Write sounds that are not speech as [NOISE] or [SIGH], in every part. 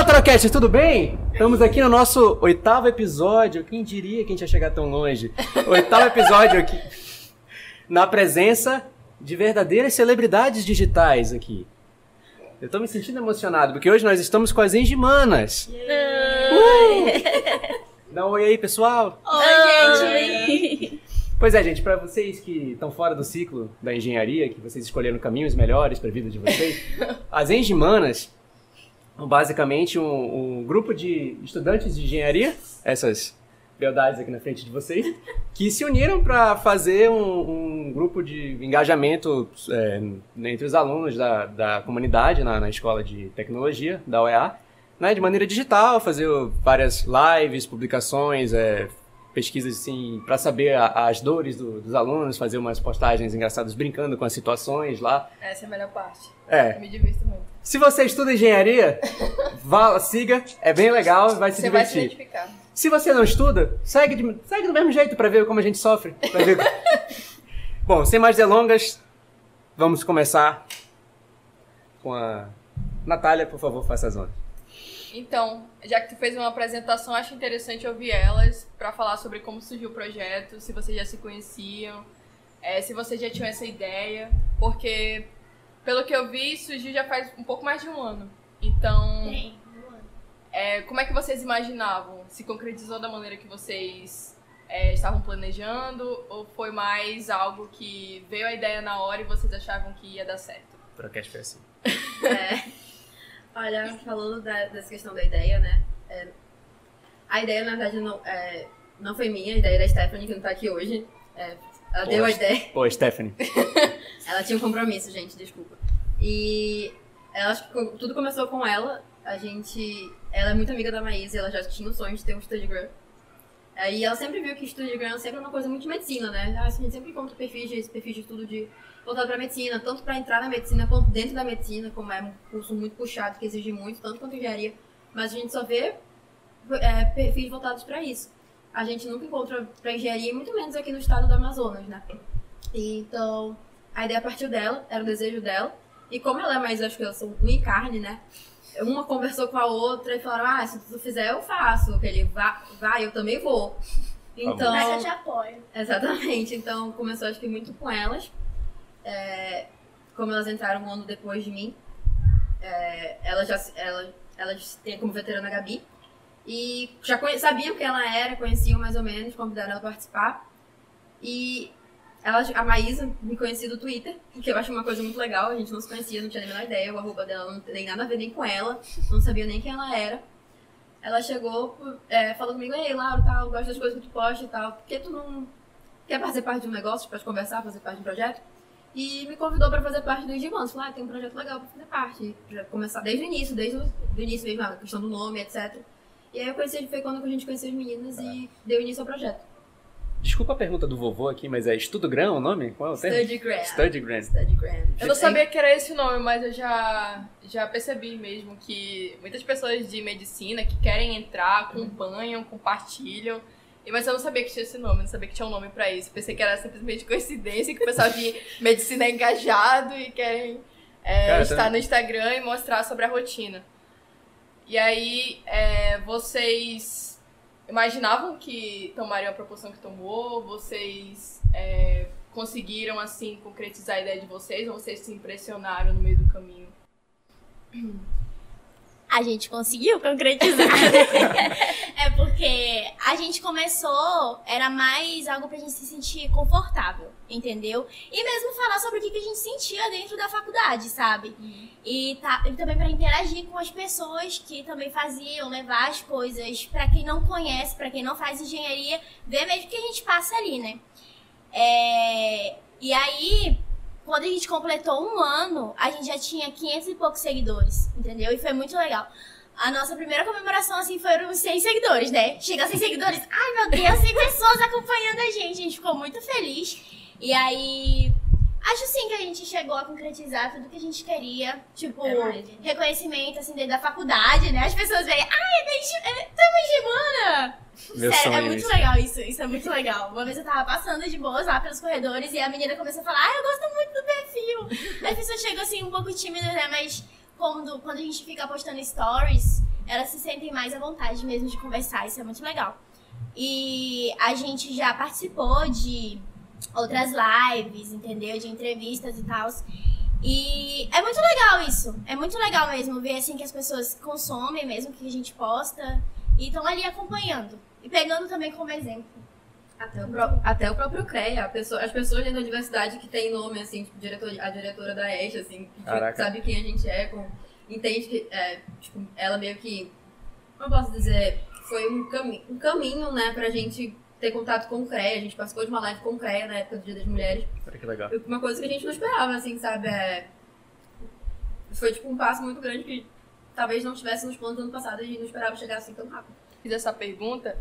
Fala, Trocast, tudo bem? Estamos aqui no nosso oitavo episódio. Quem diria que a gente ia chegar tão longe? Oitavo episódio aqui. Na presença de verdadeiras celebridades digitais aqui. Eu tô me sentindo emocionado, porque hoje nós estamos com as engimanas. Uh! Dá um oi aí, pessoal. Oi, gente! Pois é, gente, para vocês que estão fora do ciclo da engenharia, que vocês escolheram caminhos melhores para a vida de vocês, [LAUGHS] as engimanas basicamente um, um grupo de estudantes de engenharia, essas beldades aqui na frente de vocês, que se uniram para fazer um, um, grupo de engajamento é, entre os alunos da, da comunidade na, na escola de tecnologia da UEA, né, de maneira digital, fazer várias lives, publicações, é, pesquisas assim para saber a, as dores do, dos alunos, fazer umas postagens engraçadas brincando com as situações lá. Essa é a melhor parte. É. Eu me divirto muito. Se você estuda engenharia, vá, siga, é bem legal, vai se Você divertir. vai se identificar. Se você não estuda, segue, de- segue do mesmo jeito para ver como a gente sofre. ver- [LAUGHS] Bom, sem mais delongas, vamos começar com a Natália, por favor, faça as honras. Então, já que tu fez uma apresentação, acho interessante ouvir elas para falar sobre como surgiu o projeto, se vocês já se conheciam, é, se vocês já tinham essa ideia, porque pelo que eu vi, surgiu já faz um pouco mais de um ano. Então, Tem. é, como é que vocês imaginavam? Se concretizou da maneira que vocês é, estavam planejando ou foi mais algo que veio a ideia na hora e vocês achavam que ia dar certo? Procast foi assim. [LAUGHS] É. Olha, falando da- dessa questão da ideia, né? é, a ideia, na verdade, não, é, não foi minha, a ideia da Stephanie, que não tá aqui hoje. É, ela deu a ideia. Pô, Stephanie. [LAUGHS] Ela tinha um compromisso, gente, desculpa. E ela, acho que co- tudo começou com ela. A gente. Ela é muito amiga da Maísa, ela já tinha o sonho de ter um Studygram. Aí ela sempre viu que Studygram sempre é uma coisa muito de medicina, né? Ah, A gente sempre encontra perfis de, perfis de estudo de voltado pra medicina, tanto pra entrar na medicina quanto dentro da medicina, como é um curso muito puxado que exige muito, tanto quanto engenharia. Mas a gente só vê é, perfis voltados pra isso. A gente nunca encontra pra engenharia, e muito menos aqui no estado do Amazonas, né? E, então, a ideia partiu dela, era o desejo dela. E como ela é mais, acho que elas são unha e carne, né? Uma conversou com a outra e falaram, ah, se tu fizer, eu faço. Que ele vai, vai, eu também vou. Então, Mas eu te apoio. Exatamente. Então começou acho que muito com elas. É, como elas entraram um ano depois de mim, é, elas já elas, elas têm como veterana a Gabi. E já sabiam quem ela era, conheciam mais ou menos, convidaram ela a participar. E elas, a Maísa me conhecia do Twitter, que eu acho uma coisa muito legal. A gente não se conhecia, não tinha nem a menor ideia. O arroba dela não tem nada a ver nem com ela, não sabia nem quem ela era. Ela chegou, é, falou comigo, ei, Laura, tal, gosto das coisas que tu posta e tal, por que tu não quer fazer parte de um negócio, gente conversar, fazer parte de um projeto? E me convidou pra fazer parte do Engimanos. Falou, ah, tem um projeto legal pra fazer parte. Pra começar desde o início, desde o início mesmo, a questão do nome, etc. E aí eu conheci, foi quando a gente conheceu as meninas e deu início ao projeto. Desculpa a pergunta do vovô aqui, mas é Estudogram o nome? Qual é o termo? Studygram. Studygram. Studygram. Eu não sabia que era esse o nome, mas eu já, já percebi mesmo que muitas pessoas de medicina que querem entrar, acompanham, compartilham. E- Mas eu não sabia que tinha esse nome, não sabia que tinha um nome pra isso. Pensei que era simplesmente coincidência, que o pessoal de [LAUGHS] medicina é engajado e querem é, Cara, estar também- no Instagram e mostrar sobre a rotina. E aí, é, vocês imaginavam que tomariam a proporção que tomou? Vocês é, conseguiram, assim, concretizar a ideia de vocês? Ou vocês se impressionaram no meio do caminho? A gente conseguiu concretizar. [LAUGHS] é porque a gente começou, era mais algo pra gente se sentir confortável, entendeu? E mesmo falar sobre o que a gente sentia dentro da faculdade, sabe? E, tá, e também pra interagir com as pessoas que também faziam, levar as coisas pra quem não conhece, pra quem não faz engenharia, ver mesmo o que a gente passa ali, né? É, e aí, quando a gente completou um ano, a gente já tinha 500 e poucos seguidores, entendeu? E foi muito legal. A nossa primeira comemoração, assim, foram 100 seguidores, né? Chega a 100 seguidores, ai meu Deus, 100 pessoas acompanhando a gente. A gente ficou muito feliz. E aí, acho sim que a gente chegou a concretizar tudo que a gente queria. Tipo, É reconhecimento, assim, dentro da faculdade, né? As pessoas veem, ai, é da! Meu Sério, é muito isso. legal isso, isso é muito legal. Uma vez eu tava passando de boas lá pelos corredores e a menina começou a falar, ah, eu gosto muito do perfil. Aí [LAUGHS] a pessoa chega assim um pouco tímida, né? Mas quando, quando a gente fica postando stories, elas se sentem mais à vontade mesmo de conversar, isso é muito legal. E a gente já participou de outras lives, entendeu? De entrevistas e tal. E é muito legal isso. É muito legal mesmo ver assim que as pessoas consomem mesmo o que a gente posta e estão ali acompanhando. E pegando também como exemplo. Até o, pró- até o próprio CREA, a pessoa- as pessoas dentro da universidade que tem nome, assim, tipo, diretor, a diretora da ESH, assim, que sabe quem a gente é, com, entende que, é, tipo, ela meio que, como eu posso dizer, foi um, cami um caminho, né, pra gente ter contato com o CREA. A gente participou de uma live com o CREA na época do Dia das Mulheres. Olha que legal. Uma coisa que a gente não esperava, assim, sabe? É... Foi, tipo, um passo muito grande que talvez não tivesse nos planos do ano passado e a gente não esperava chegar assim tão rápido. fiz essa pergunta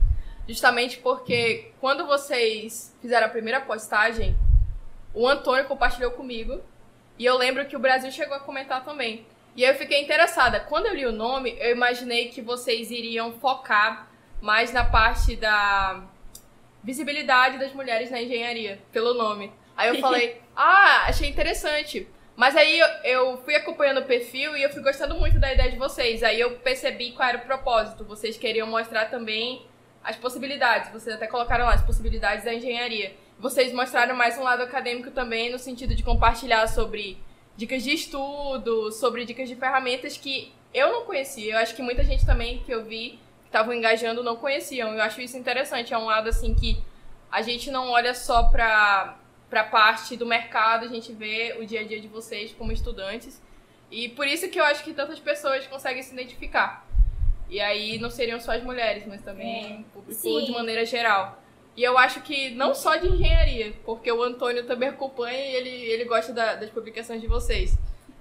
justamente porque quando vocês fizeram a primeira postagem, o Antônio compartilhou comigo e eu lembro que o Brasil chegou a comentar também. E eu fiquei interessada. Quando eu li o nome, eu imaginei que vocês iriam focar mais na parte da visibilidade das mulheres na engenharia, pelo nome. Aí eu [LAUGHS] falei, ah, achei interessante. Mas aí eu, eu fui acompanhando o perfil e eu fui gostando muito da ideia de vocês. Aí eu percebi qual era o propósito. Vocês queriam mostrar também as possibilidades. Vocês até colocaram lá as possibilidades da engenharia. Vocês mostraram mais um lado acadêmico também, no sentido de compartilhar sobre dicas de estudo, sobre dicas de ferramentas que eu não conhecia. Eu acho que muita gente também que eu vi estavam engajando não conheciam. Eu acho isso interessante. É um lado assim que a gente não olha só para para parte do mercado, a gente vê o dia a dia de vocês como estudantes. E por isso que eu acho que tantas pessoas conseguem se identificar. E aí não seriam só as mulheres, mas também o público Sim. de maneira geral. E eu acho que não só de engenharia, porque o Antônio também acompanha e ele, ele gosta da- das publicações de vocês.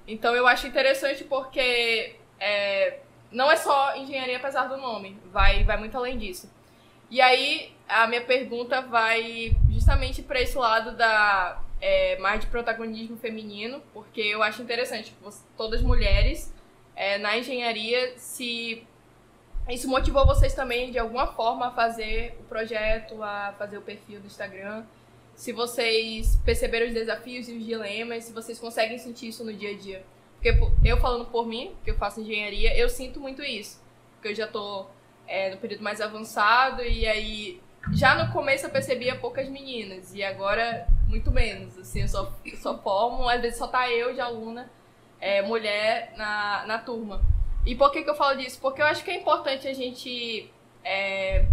Então eu acho interessante porque é, não é só engenharia apesar do nome, vai, vai muito além disso. E aí a minha pergunta vai justamente para esse lado da é, mais de protagonismo feminino, porque eu acho interessante todas mulheres é, na engenharia se isso motivou vocês também de alguma forma a fazer o projeto, a fazer o perfil do Instagram. Se vocês perceberam os desafios e os dilemas, se vocês conseguem sentir isso no dia a dia. Porque eu falando por mim, que eu faço engenharia, eu sinto muito isso. Porque eu já tô é, no período mais avançado e aí já no começo eu percebia poucas meninas e agora muito menos. Assim, eu só, eu só formo, às vezes só tá eu de aluna, é, mulher na, na turma. E por que, que eu falo disso? Porque eu acho que é importante a gente é,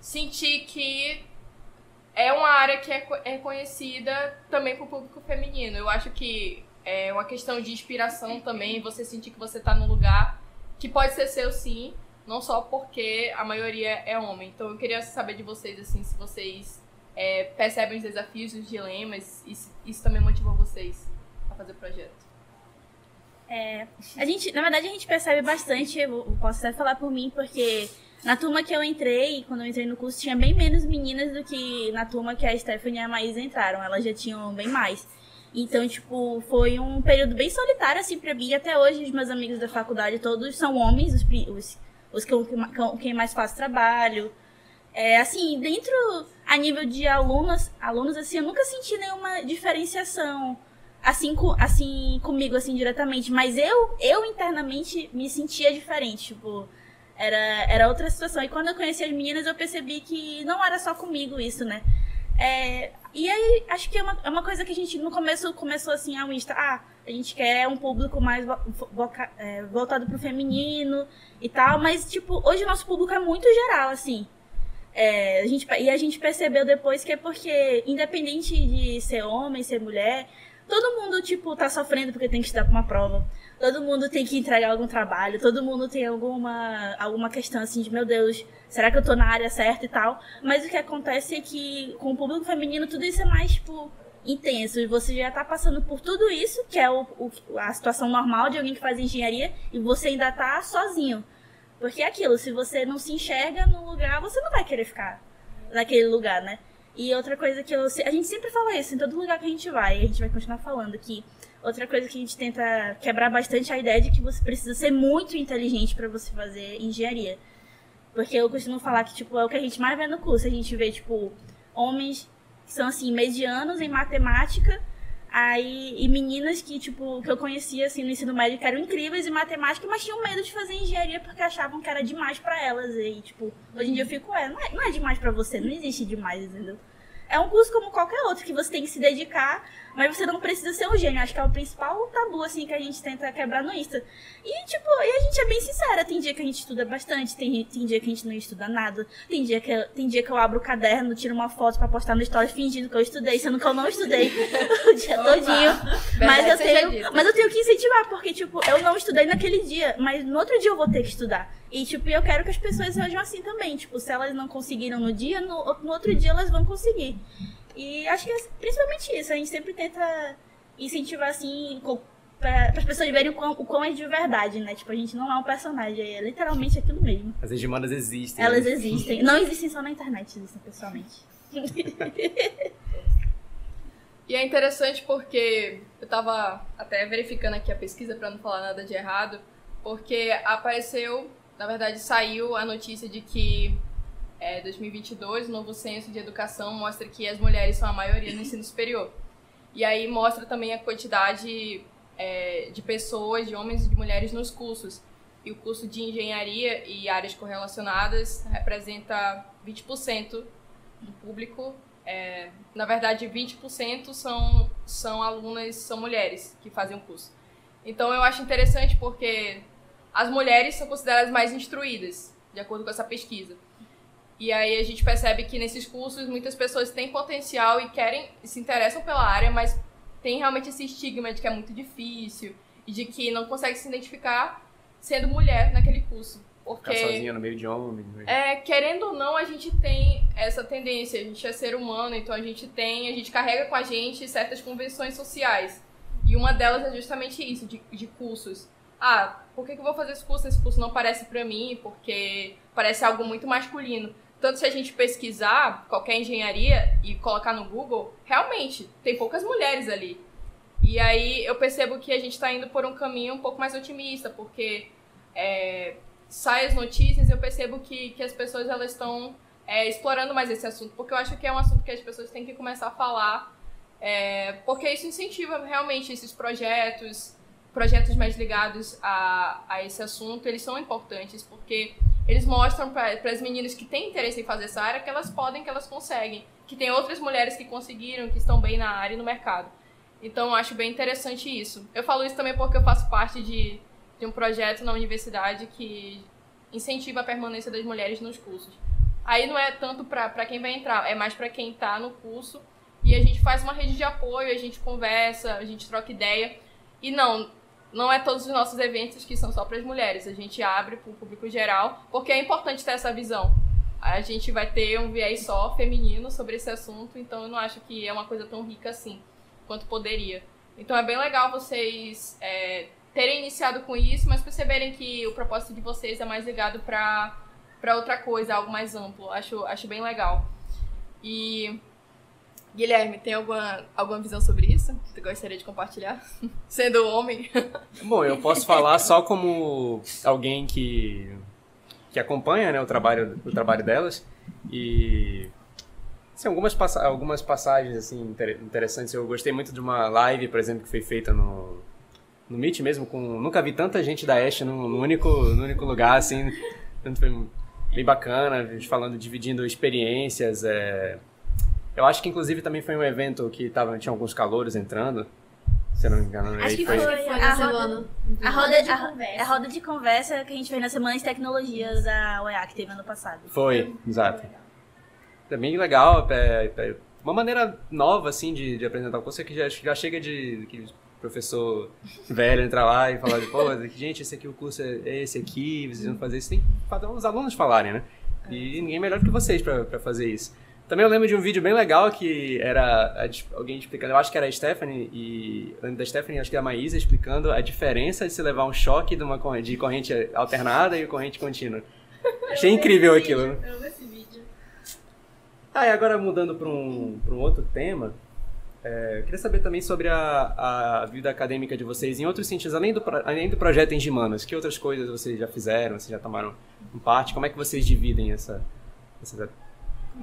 sentir que é uma área que é, co- é também pro público feminino. Eu acho que é uma questão de inspiração também, você sentir que você tá num lugar que pode ser seu sim, não só porque a maioria é homem. Então eu queria saber de vocês, assim, se vocês é, percebem os desafios, os dilemas, e se isso também motivou vocês a fazer o projeto. A gente, na verdade, a gente percebe bastante, eu posso até falar por mim, porque na turma que eu entrei, quando eu entrei no curso, tinha bem menos meninas do que na turma que a Stephanie e a Maísa entraram. Elas já tinham bem mais. Então, tipo, foi um período bem solitário, assim, pra mim. Até hoje, os meus amigos da faculdade todos são homens, os, os, os que com quem mais faço trabalho. É, assim, dentro, a nível de alunos, alunos, assim, eu nunca senti nenhuma diferenciação assim, co- assim comigo, assim, diretamente. Mas eu, eu internamente me sentia diferente, tipo, era, era outra situação. E quando eu conheci as meninas, eu percebi que não era só comigo isso, né? É, e aí, acho que é uma, é uma coisa que a gente no começo começou assim, a Insta, ah, a gente quer um público mais vo- voca- é, voltado pro feminino e tal, mas, tipo, hoje o nosso público é muito geral, assim. É, a gente, e a gente percebeu depois que é porque, independente de ser homem, ser mulher, todo mundo, tipo, tá sofrendo porque tem que estudar pra uma prova. Todo mundo tem que entregar algum trabalho, todo mundo tem alguma, alguma questão assim de, meu Deus, será que eu tô na área certa e tal? Mas o que acontece é que com o público feminino tudo isso é mais, tipo, intenso. E você já tá passando por tudo isso, que é o, o- a situação normal de alguém que faz engenharia, e você ainda tá sozinho. Porque é aquilo, se você não se enxerga no lugar, você não vai querer ficar naquele lugar, né? E outra coisa que eu. A gente sempre fala isso em todo lugar que a gente vai, e a gente vai continuar falando que outra coisa que a gente tenta quebrar bastante é a ideia de que você precisa ser muito inteligente para você fazer engenharia. Porque eu costumo falar que, tipo, é o que a gente mais vê no curso. A gente vê, tipo, homens que são, assim, medianos em matemática, Aí, e meninas que, tipo, que eu conhecia, assim, no ensino médio, que eram incríveis em matemática, mas tinham medo de fazer engenharia porque achavam que era demais pra elas. E, tipo, hoje em dia eu fico, é, não é, não é demais pra você, não existe demais, entendeu? É um curso como qualquer outro, que você tem que se dedicar, mas você não precisa ser um gênio. Acho que é o principal tabu, assim, que a gente tenta quebrar no Insta. E, tipo, e a gente é bem sincera. Tem dia que a gente estuda bastante, tem, tem dia que a gente não estuda nada. Tem dia que, eu, tem dia que eu abro o caderno, tiro uma foto pra postar no story fingindo que eu estudei, sendo que eu não estudei [LAUGHS] o dia todinho. Mas eu, tenho, mas eu tenho que incentivar, porque, tipo, eu não estudei naquele dia, mas no outro dia eu vou ter que estudar. E, tipo, eu quero que as pessoas sejam assim também. Tipo, se elas não conseguiram no dia, no, no outro dia elas vão conseguir. E acho que é principalmente isso. A gente sempre tenta incentivar, assim, para as pessoas verem o quão, o quão é de verdade, né? Tipo, a gente não é um personagem, é literalmente aquilo mesmo. As hegemonas existem. Elas né? existem. Não existem só na internet, existem pessoalmente. [LAUGHS] e é interessante porque eu tava até verificando aqui a pesquisa para não falar nada de errado, porque apareceu na verdade, saiu a notícia de que é, 2022, o novo censo de educação mostra que as mulheres são a maioria no ensino superior. E aí mostra também a quantidade é, de pessoas, de homens e de mulheres nos cursos. E o curso de engenharia e áreas correlacionadas representa 20% do público. É, na verdade, 20% são, são alunas, são mulheres que fazem o curso. Então eu acho interessante porque as mulheres são consideradas mais instruídas, de acordo com essa pesquisa. E aí a gente percebe que nesses cursos muitas pessoas têm potencial e querem, se interessam pela área, mas tem realmente esse estigma de que é muito difícil e de que não consegue se identificar sendo mulher naquele curso. Porque, Ficar sozinha no meio de homens. Né? É, querendo ou não, a gente tem essa tendência. A gente é ser humano, então a gente tem, a gente carrega com a gente certas convenções sociais. E uma delas é justamente isso, de, de cursos ah, por que, que eu vou fazer esse curso? Esse curso não parece para mim, porque parece algo muito masculino. Tanto se a gente pesquisar qualquer engenharia e colocar no Google, realmente, tem poucas mulheres ali. E aí eu percebo que a gente está indo por um caminho um pouco mais otimista, porque é, sai as notícias e eu percebo que, que as pessoas elas estão é, explorando mais esse assunto, porque eu acho que é um assunto que as pessoas têm que começar a falar, é, porque isso incentiva realmente esses projetos, projetos mais ligados a, a esse assunto, eles são importantes, porque eles mostram para as meninas que têm interesse em fazer essa área que elas podem, que elas conseguem, que tem outras mulheres que conseguiram, que estão bem na área e no mercado. Então, acho bem interessante isso. Eu falo isso também porque eu faço parte de, de um projeto na universidade que incentiva a permanência das mulheres nos cursos. Aí não é tanto para quem vai entrar, é mais para quem está no curso. E a gente faz uma rede de apoio, a gente conversa, a gente troca ideia. E não, não é todos os nossos eventos que são só para as mulheres. A gente abre para o público geral, porque é importante ter essa visão. A gente vai ter um viés só feminino sobre esse assunto, então eu não acho que é uma coisa tão rica assim quanto poderia. Então é bem legal vocês é, terem iniciado com isso, mas perceberem que o propósito de vocês é mais ligado para outra coisa, algo mais amplo. Acho, acho bem legal. E Guilherme, tem alguma, alguma visão sobre isso que tu gostaria de compartilhar? [LAUGHS] Sendo homem? [LAUGHS] Bom, eu posso falar só como alguém que, que acompanha né, o, trabalho, o trabalho delas. E assim, algumas, algumas passagens assim, interessantes. Eu gostei muito de uma live, por exemplo, que foi feita no, no Meet mesmo. Com, nunca vi tanta gente da Ash no, único, no único lugar. Assim, foi bem bacana, falando, dividindo experiências. É, eu acho que inclusive também foi um evento que tava, tinha alguns calouros entrando. Se eu não me engano, acho que foi, foi, foi a, roda, a, roda, de a, conversa. a roda de conversa que a gente fez na Semana de Tecnologias da UEA, que teve ano passado. Foi, foi exato. É bem legal, é, é, uma maneira nova, assim, de, de apresentar o curso, é que já, já chega de que professor velho entrar lá e falar, pô, gente, esse aqui o curso é esse aqui, vocês vão fazer isso. Tem que fazer os alunos falarem, né? E ninguém melhor que vocês para fazer isso. Também eu lembro de um vídeo bem legal que era alguém explicando, eu acho que era a Stephanie, e eu da Stephanie, acho que a Maísa, explicando a diferença de se levar um choque de, uma, de corrente alternada e corrente contínua. [LAUGHS] Achei incrível aquilo. Vídeo, eu amo esse vídeo. Ah, e agora mudando para um, um outro tema, é, queria saber também sobre a, a vida acadêmica de vocês em outros sentidos, além do, além do projeto Engimanas. Que outras coisas vocês já fizeram, vocês já tomaram parte? Como é que vocês dividem essa, essa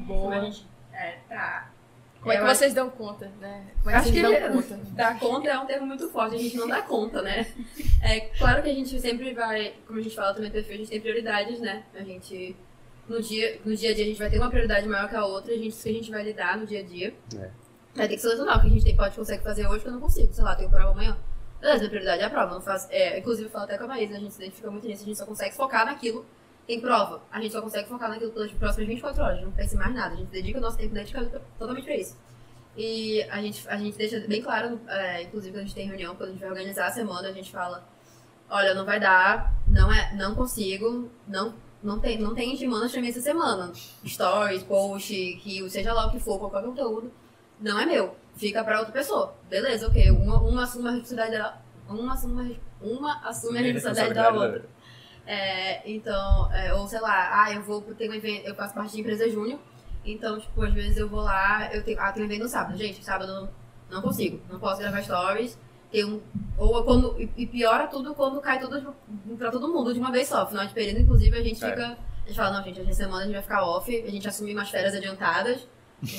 Boa. A gente, é, pra Como é que vocês dão conta, né? Como é que Acho vocês que dão conta? dar conta é um termo muito forte, a gente não dá conta, né? É claro que a gente sempre vai, como a gente fala também no perfil, a gente tem prioridades, né? A gente, no dia, no dia a dia, a gente vai ter uma prioridade maior que a outra, a gente, isso que a gente vai lidar no dia a dia. É. Vai ter que selecionar o que a gente tem, pode, consegue fazer hoje que eu não consigo. Sei lá, tenho prova amanhã. Beleza, minha prioridade é a prova. Não faço, é, inclusive, eu falo até com a Maísa, a gente se identifica muito nisso, a gente só consegue focar naquilo. Tem prova, a gente só consegue focar naquilo pelas próximas 24 horas, não pensa em mais nada. A gente dedica o nosso tempo dedicado to- totalmente pra isso. E a gente, a gente deixa bem claro, é, inclusive quando a gente tem reunião, quando a gente vai organizar a semana, a gente fala, olha, não vai dar, não, é, não consigo, não, não tem, não tem demandas pra mim essa semana. Stories, post, que seja lá o que for, qualquer conteúdo, não é meu. Fica pra outra pessoa. Beleza, ok. Uma, uma assume a responsabilidade dela. Uma assume, uma assume a responsabilidade da outra. É, então, é, ou sei lá, ah, eu vou ter um evento, eu faço parte de empresa júnior, então, tipo, às vezes eu vou lá, eu tenho, ah, tem um evento no sábado. Gente, sábado não, não consigo, não posso gravar stories. Tem um, ou quando, e- piora tudo quando cai tudo pra todo mundo de uma vez só. Final de período, inclusive, a gente É. fica. A gente fala, não, gente, essa semana a gente vai ficar off, a gente assume umas férias adiantadas,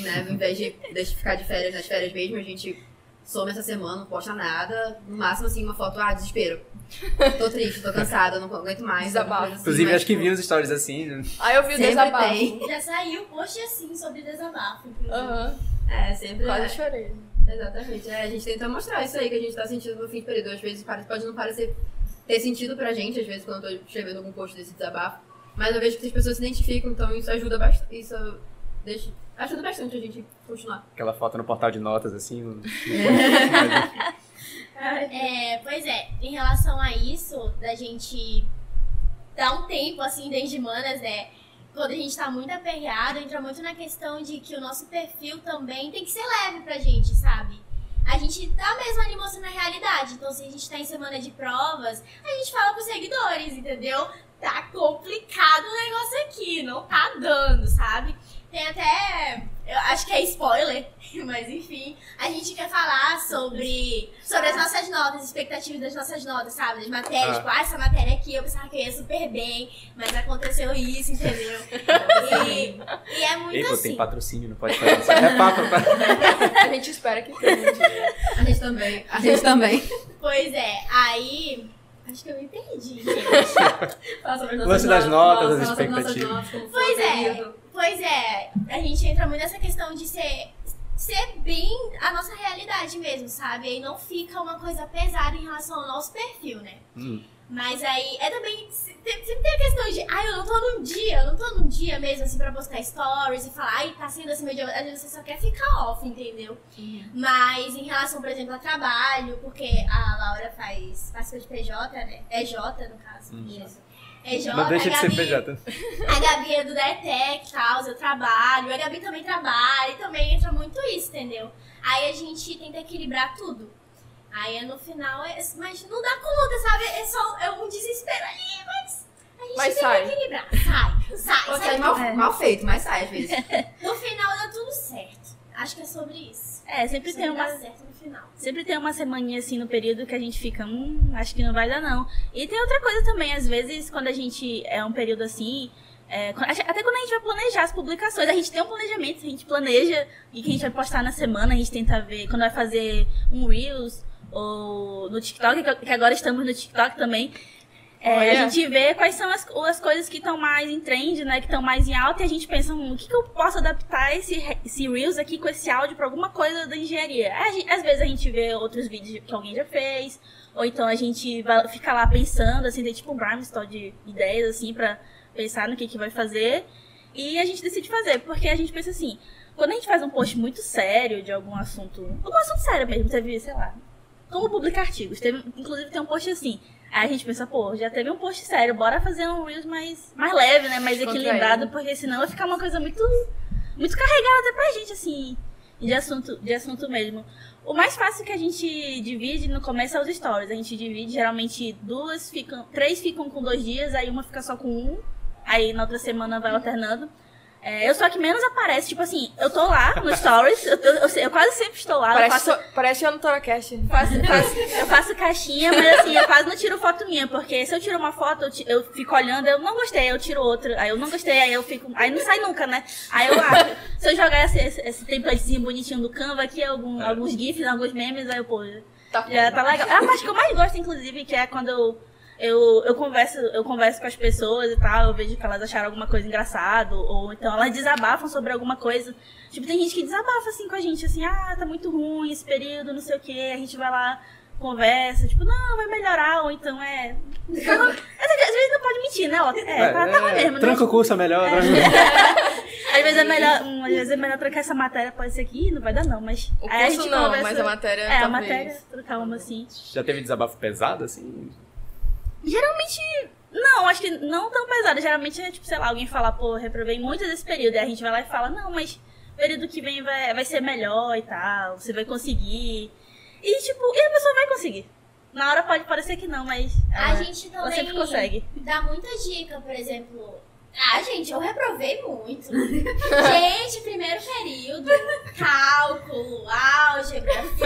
né? Ao invés de, de ficar de férias nas férias mesmo, a gente some essa semana, não posta nada. No máximo, assim, uma foto, ah, desespero. Tô triste, tô cansada, não aguento mais. Desabafo. assim, Inclusive, mas, acho que tipo, vi uns stories assim. né? Aí eu vi o Sempre desabafo. tem. Já saiu post assim sobre desabafo. inclusive. Aham, É, sempre. quase é. chorei. Exatamente. É, a gente tenta mostrar isso aí que a gente tá sentindo no fim de período. Às vezes pode não parecer ter sentido pra gente, às vezes, quando eu tô escrevendo algum post desse desabafo. Mas eu vejo que as pessoas se identificam, então isso ajuda bastante. Isso deixa, ajuda bastante a gente continuar. Aquela foto no portal de notas, assim. no- [LAUGHS] É, pois é, em relação a isso, da gente dar um tempo assim desde manas, né? Quando a gente tá muito aperreado, entra muito na questão de que o nosso perfil também tem que ser leve pra gente, sabe? A gente tá mesmo ali mostrando a realidade. Então, se a gente tá em semana de provas, a gente fala pros seguidores, entendeu? Tá complicado o negócio aqui, não tá dando, sabe? Tem até. Acho que é spoiler, [LAUGHS] mas enfim. A gente quer falar sobre, sobre as nossas notas, expectativas das nossas notas, sabe? Das matérias. Ah. Tipo, ah, essa matéria aqui eu pensava que eu ia super bem, mas aconteceu isso, entendeu? [LAUGHS] E, e é muito Ei, assim. tem patrocínio, não pode fazer isso. É papo, é papo. [LAUGHS] A gente espera que tenha. A gente também. A gente também. Pois é, aí. Acho que eu me perdi, gente. Fala sobre as Lance das notas, notas, as expectativas. notas, Pois é. Pois é, a gente entra muito nessa questão de ser, ser bem a nossa realidade mesmo, sabe? Aí não fica uma coisa pesada em relação ao nosso perfil, né? Hum. Mas aí é também. Sempre tem, a questão de, ai, eu não tô num dia, eu não tô num dia mesmo assim pra postar stories e falar, ai, tá sendo assim meu dia. Às vezes você só quer ficar off, entendeu? Mas em relação, por exemplo, a trabalho, porque a Laura faz participa de PJ, né? É J, no caso. Hum. Isso. É Não deixa a de ser Gabi- PJ. a Gabi é do Detec e tal, eu trabalho. A Gabi também trabalha e também entra muito isso, entendeu? Aí a gente tenta equilibrar tudo. Aí no final, é, mas não dá conta, sabe? É só é um desespero ali, mas a gente Mas tenta sai. equilibrar. Sai, sai, sai. mal, É. mal feito, mas sai às vezes. No final dá tudo certo. Acho que é sobre isso. É, sempre tem Sempre uma. dá certo final. Sempre tem uma semaninha assim no período que a gente fica, hum, acho que não vai dar não. E tem outra coisa também, às vezes quando a gente é um período assim, é, até quando a gente vai planejar as publicações, a gente tem um planejamento, a gente planeja o que a gente vai postar na semana, a gente tenta ver quando vai fazer um Reels ou no TikTok, que agora estamos no TikTok também. É, a gente vê quais são as, as coisas que estão mais em trend, né? Que estão mais em alta e a gente pensa, hum, o que, que eu posso adaptar esse, esse Reels aqui com esse áudio pra alguma coisa da engenharia? Gente- às vezes a gente vê outros vídeos que alguém já fez, ou então a gente vai, fica lá pensando, assim, tem tipo um brainstorm de ideias, assim, pra pensar no que, que vai fazer. E a gente decide fazer, porque a gente pensa assim, quando a gente faz um post muito sério de algum assunto, algum assunto sério mesmo, teve, sei lá, como publicar artigos. Teve, inclusive tem um post assim. Aí a gente pensa, pô, já teve um post sério, bora fazer um Reels mais, mais leve, né? Mais equilibrado, porque senão vai ficar uma coisa muito, muito carregada até pra gente, assim, de assunto, de assunto mesmo. O mais fácil que a gente divide no começo é os stories. A gente divide, geralmente, duas ficam. Três ficam com dois dias, aí uma fica só com um. Aí na outra semana vai alternando. É, eu sou a que menos aparece, tipo assim, eu tô lá no Stories, eu, eu, eu, eu quase sempre estou lá. Parece, faço, so- parece eu no Toracast. faço, faço- eu faço caixinha, mas assim, eu quase não tiro foto minha, porque se eu tiro uma foto, eu, eu fico olhando, eu não gostei, eu tiro outra, aí eu não gostei, aí eu fico. Aí não sai nunca, né? Aí eu acho, se eu jogar esse, esse, esse templatezinho bonitinho do Canva aqui, algum, alguns GIFs, alguns memes, aí eu, pô, Tá já tá legal. É a parte que eu mais gosto, inclusive, que é quando eu, eu, eu, converso, eu converso com as pessoas e tal, eu vejo que elas acharam alguma coisa engraçado, ou então elas desabafam sobre alguma coisa. Tipo, tem gente que desabafa assim com a gente, assim, ah, tá muito ruim esse período, não sei o quê, a gente vai lá, conversa, tipo, não, vai melhorar, ou então é. Às vezes não pode mentir, né? Ó, É, tá, tá ruim mesmo, né? Tranca o curso é melhor. [LAUGHS] tranca- Às vezes é melhor, hum, às vezes é melhor trocar essa matéria, pode ser que não vai dar não, mas. O aí a curso gente não, conversa- mas a matéria É, a talvez. matéria, trocar uma assim. Já teve desabafo pesado, assim? Geralmente, não, acho que não tão pesado. Geralmente é tipo, sei lá, alguém fala, pô, reprovei muito desse período. Aí a gente vai lá e fala, não, mas período que vem vai, vai ser melhor e tal, você vai conseguir. E tipo, e a pessoa vai conseguir. Na hora pode parecer que não, mas. A ela- gente ela também sempre consegue. dá muita dica, por exemplo. Ah, gente, eu reprovei muito. [LAUGHS] gente, primeiro período, cálculo, álgebra, [LAUGHS]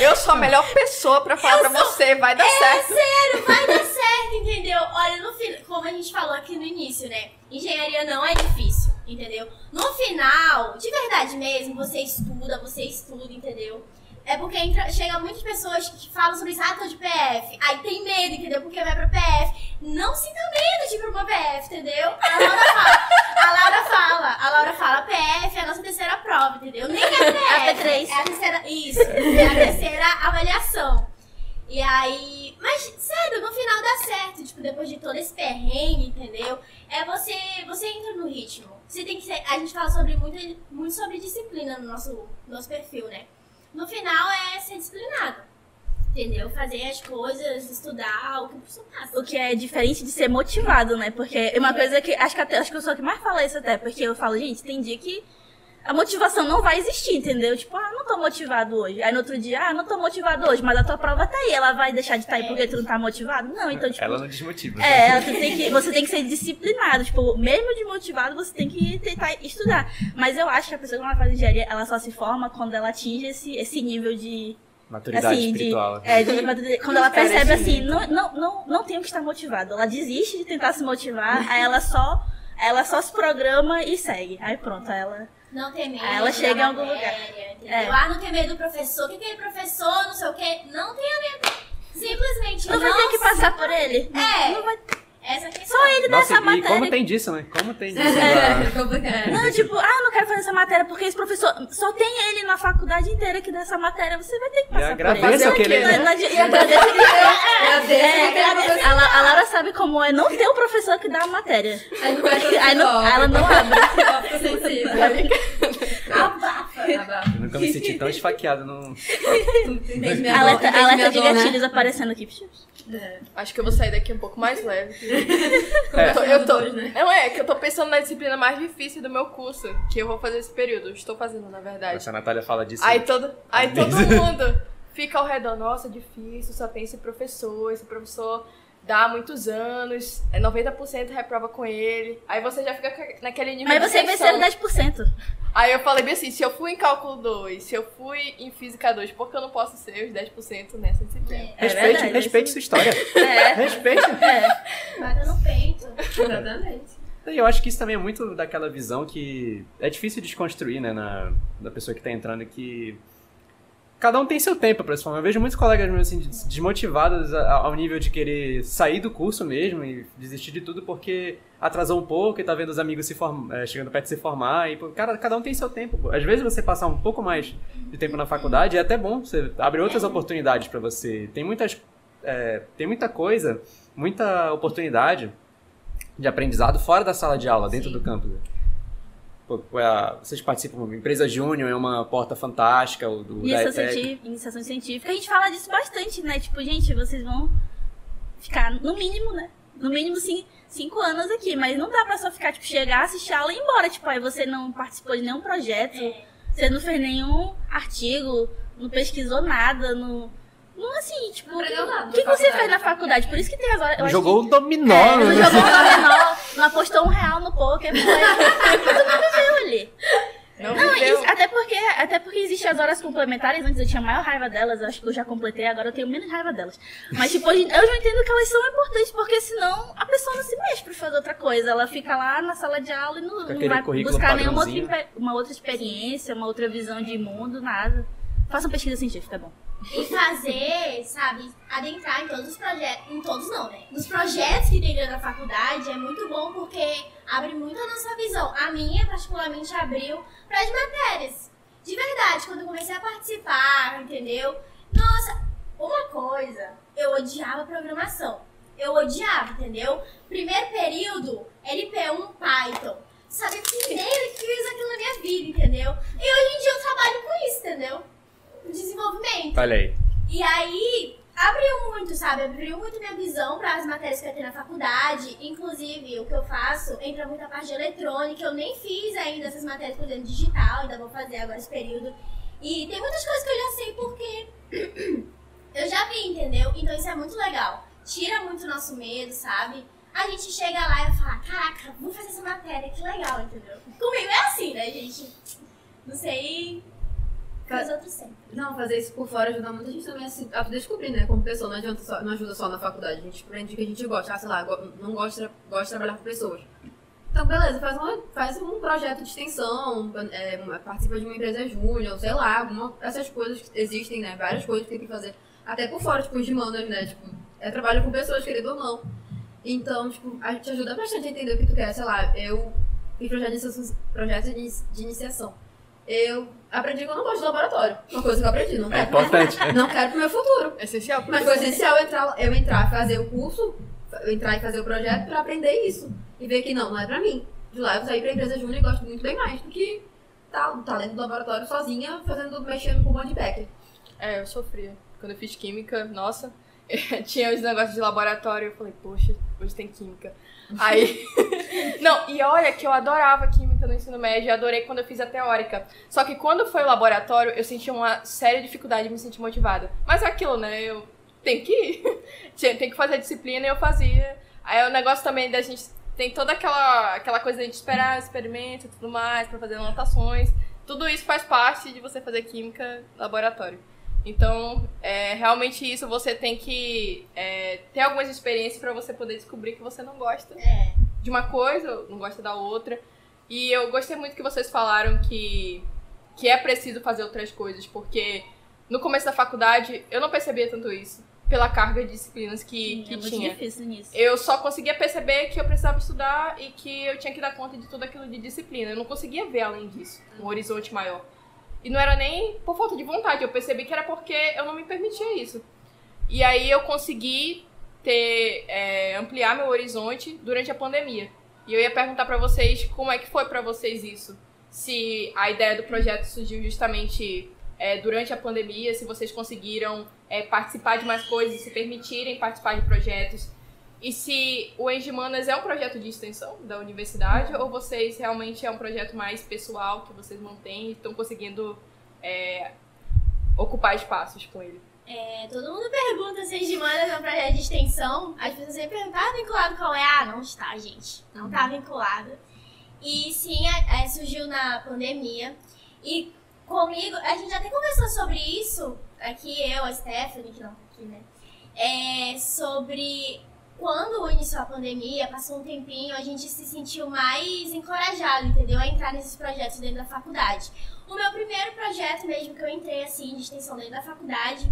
Eu sou a melhor pessoa pra falar pra você, vai dar certo. Sério, vai dar [LAUGHS] certo, entendeu? Olha, no fim, como a gente falou aqui no início, né? Engenharia não é difícil, entendeu? No final, de verdade mesmo, você estuda, você estuda, entendeu? É porque entra, chega muitas pessoas que falam sobre isso, ah, tô de PF. Aí tem medo, entendeu? Porque vai pra PF. Não sinta medo de ir pra uma PF, entendeu? A Laura fala, a Laura fala, a Laura fala, PF é a nossa terceira prova, entendeu? Nem é PF. A P3. É a terceira, isso, é a terceira avaliação. E aí. Mas, sério, no final dá certo. Tipo, depois de todo esse perrengue, entendeu? É você. Você entra no ritmo. Você tem que ser. A gente fala sobre muito, muito sobre disciplina no nosso, nosso perfil, né? No final é ser disciplinado. Entendeu? Fazer as coisas, estudar o que passa. O que é diferente de ser motivado, né? Porque é uma coisa que. Acho que, até, acho que eu sou a que mais fala isso até, porque eu falo, gente, tem dia que a motivação não vai existir, entendeu? Tipo, ah, não tô motivado hoje. Aí no outro dia, ah, não tô motivado hoje, mas a tua prova tá aí. Ela vai deixar de estar aí porque tu não tá motivado? Não, então, tipo. Ela não desmotiva. É, você tem, que, você tem que ser disciplinado. Tipo, mesmo desmotivado, você tem que tentar estudar. Mas eu acho que a pessoa que ela faz engenharia, ela só se forma quando ela atinge esse, esse nível de. Maturidade Assim, de, espiritual. é, de maturidade- quando ela percebe assim, não, não, não, não tenho que estar motivado. Ela desiste de tentar se motivar, aí ela só, ela só se programa e segue. Aí pronto, aí ela. Não ter medo. Aí ela chega em algum matéria, Entendeu? É. Ah, não ter medo do professor. O que que é professor? Não sei o quê. Não tenha medo. Simplesmente Não vai ter que passar por ele. É. Não vai... Essa questão. Só ele Nossa, dessa e matéria. como tem disso, né? Como tem disso? É, lá? complicado. Não, tipo, ah, não quero fazer essa matéria porque esse professor só tem ele na faculdade inteira que dá essa matéria. Você vai ter que E passar por ele. agradeça ele- Não, não adi- E agradeça que Meu Deus, É, a, La- a Laura sabe como é não ter o professor que dá a matéria. Aí não vai Aí não- ela não abre. [LAUGHS] Sensível. Abafa. Abafa. Eu nunca me senti tão esfaqueado num. [LAUGHS] Entende Alerta, de dor, né? gatilhos aparecendo aqui. É. Acho que eu vou sair daqui um pouco mais leve. [LAUGHS] É. Eu tô, eu tô- né? não é, que eu tô pensando na disciplina mais difícil do meu curso, que eu vou fazer esse período. Estou fazendo, na verdade. Essa Natália fala disso. Aí todo, aí todo mundo fica ao redor, nossa, difícil, só tem esse professor, esse professor dá muitos anos, é 90% reprova com ele. Aí você já fica ca- naquele nível Mas de você venceram [LAUGHS] 10%. Aí eu falei bem assim, se eu fui em cálculo 2, se eu fui em física 2, por que eu não posso ser os 10% nessa disciplina? É Respeite, verdade, respeite isso- sua história. É. [LAUGHS] Respeite. Bata no peito. Exatamente. E eu acho que isso também é muito daquela visão que é difícil desconstruir, né, na, da pessoa que tá entrando, que cada um tem seu tempo pra se formar. Eu vejo muitos colegas meus assim, des- desmotivados ao nível de querer sair do curso mesmo e desistir de tudo porque atrasou um pouco e tá vendo os amigos se form... eh, chegando perto de se formar. E, cara, cada um tem seu tempo. Às vezes você passar um pouco mais de tempo na faculdade é até bom, você abre outras oportunidades pra você. Tem muitas. eh, tem muita coisa, muita oportunidade de aprendizado fora da sala de aula, dentro Sim. do campus. Pô, a- vocês participam, empresa Júnior é uma porta fantástica, o do Iniciação, científica, iniciação científica. A gente fala disso bastante, né? Tipo, gente, vocês vão ficar no mínimo, né? No mínimo cin- cinco anos aqui. Mas não dá pra só ficar, tipo, chegar, assistir a aula e ir embora. Tipo, aí você não participou de nenhum projeto, você não fez nenhum artigo, não pesquisou nada, não. Não assim, tipo. Não aprendeu nada O que, que você fez na faculdade? Por isso que tem as horas. eu acho Jogou o que- dominó, É, né? jogou o dominó, não apostou um real no poker, foi. tu não viveu ali. Não, Não, isso- até porque, até porque existem as horas complementares, antes eu tinha maior raiva delas, acho que eu já completei, agora eu tenho menos raiva delas. Mas, tipo, hoje, eu já entendo que elas são importantes, porque senão a pessoa não se mexe pra fazer outra coisa. Ela fica lá na sala de aula e não, não vai buscar nenhuma outra, uma outra experiência, uma outra visão de mundo, nada. Façam pesquisa científica, é bom. E fazer, sabe, adentrar em todos os projetos. Em todos não, né? Nos projetos que tem dentro da faculdade é muito bom porque abre muito a nossa visão. A minha, particularmente, abriu para as matérias. De verdade, quando eu comecei a participar, entendeu? Nossa, uma coisa, eu odiava programação. Eu odiava, entendeu? Primeiro período, LP1 Python. Sabia que nem que fiz aquilo na minha vida, entendeu? E hoje em dia eu trabalho com isso, entendeu? Desenvolvimento. Olha aí. E aí, abriu muito, sabe? Abriu muito minha visão para as matérias que eu tenho na faculdade. Inclusive, o que eu faço entra muito a parte de eletrônica. Eu nem fiz ainda essas matérias por dentro digital, ainda vou fazer agora esse período. E tem muitas coisas que eu já sei porque [CLEARS THROAT] eu já vi, entendeu? Então isso é muito legal. Tira muito o nosso medo, sabe? A gente chega lá e fala, caraca, vou fazer essa matéria, que legal, entendeu? Comigo é assim, né, gente? Não sei. Os outros sempre. Não, fazer isso por fora ajuda muito a gente também a se a descobrir, né? Como pessoa, não, adianta só, não ajuda só na faculdade. A gente aprende o que a gente gosta. Ah, sei lá, não gosta, gosta de trabalhar com pessoas. Então, beleza, faz, uma, faz um projeto de extensão, é, participa de uma empresa júnior, sei lá, alguma, essas coisas que existem, né? Várias coisas que tem que fazer. Até por fora, tipo, os de manas, né? Tipo, é trabalho com pessoas, querendo ou não. Então, tipo, a gente ajuda bastante a entender o que tu quer. Sei lá, eu fiz projeto de projeto de iniciação. Eu aprendi que eu não gosto de laboratório. Uma coisa que eu aprendi, não É quero. importante. [LAUGHS] Não quero pro meu futuro. É essencial. Mas foi essencial eu entrar, eu entrar, fazer o curso, eu entrar e fazer o projeto pra aprender isso. E ver que não, não é pra mim. De lá eu saí pra empresa júnior e gosto muito bem mais do que tá, tá dentro do laboratório sozinha, fazendo, mexendo com o monte de backer. É, eu sofria. Quando eu fiz química, nossa, [LAUGHS] tinha os negócios de laboratório. Eu falei, poxa, hoje tem química. Aí. [LAUGHS] Não, e olha que eu adorava química no ensino médio, adorei quando eu fiz a teórica. Só que quando foi o laboratório, eu senti uma séria dificuldade de me sentir motivada. Mas é aquilo, né? Eu tenho que ir. [LAUGHS] Tem que fazer a disciplina e eu fazia. Aí o negócio também da gente. Tem toda aquela, aquela coisa de esperar experimento e tudo mais, pra fazer anotações. Tudo isso faz parte de você fazer química laboratório. Então, é, realmente isso você tem que é, ter algumas experiências pra você poder descobrir que você não gosta É. de uma coisa, não gosta da outra. E eu gostei muito que vocês falaram que, que é preciso fazer outras coisas, porque no começo da faculdade eu não percebia tanto isso, pela carga de disciplinas que, que é muito tinha. difícil nisso. Eu só conseguia perceber que eu precisava estudar e que eu tinha que dar conta de tudo aquilo de disciplina. Eu não conseguia ver além disso, um horizonte maior. E não era nem por falta de vontade, eu percebi que era porque eu não me permitia isso. E aí eu consegui ter, é, ampliar meu horizonte durante a pandemia. E eu ia perguntar pra vocês como é que foi pra vocês isso. Se a ideia do projeto surgiu justamente é, durante a pandemia, se vocês conseguiram é, participar de mais coisas, se permitirem participar de projetos. E se o Engimanas é um projeto de extensão da universidade ou vocês realmente é um projeto mais pessoal que vocês mantêm e estão conseguindo é, ocupar espaços com ele? É, todo mundo pergunta se as demandas é um projeto de extensão. As pessoas sempre perguntam, tá vinculado qual é? Ah, não está, gente. Não tá vinculado. E sim, é, é, surgiu na pandemia. E comigo, a gente até conversou sobre isso, aqui eu, a Stephanie, que não tá aqui, né? É, sobre quando iniciou a pandemia, passou um tempinho, a gente se sentiu mais encorajado, entendeu? A entrar nesses projetos dentro da faculdade. O meu primeiro projeto mesmo que eu entrei, assim, de extensão dentro da faculdade,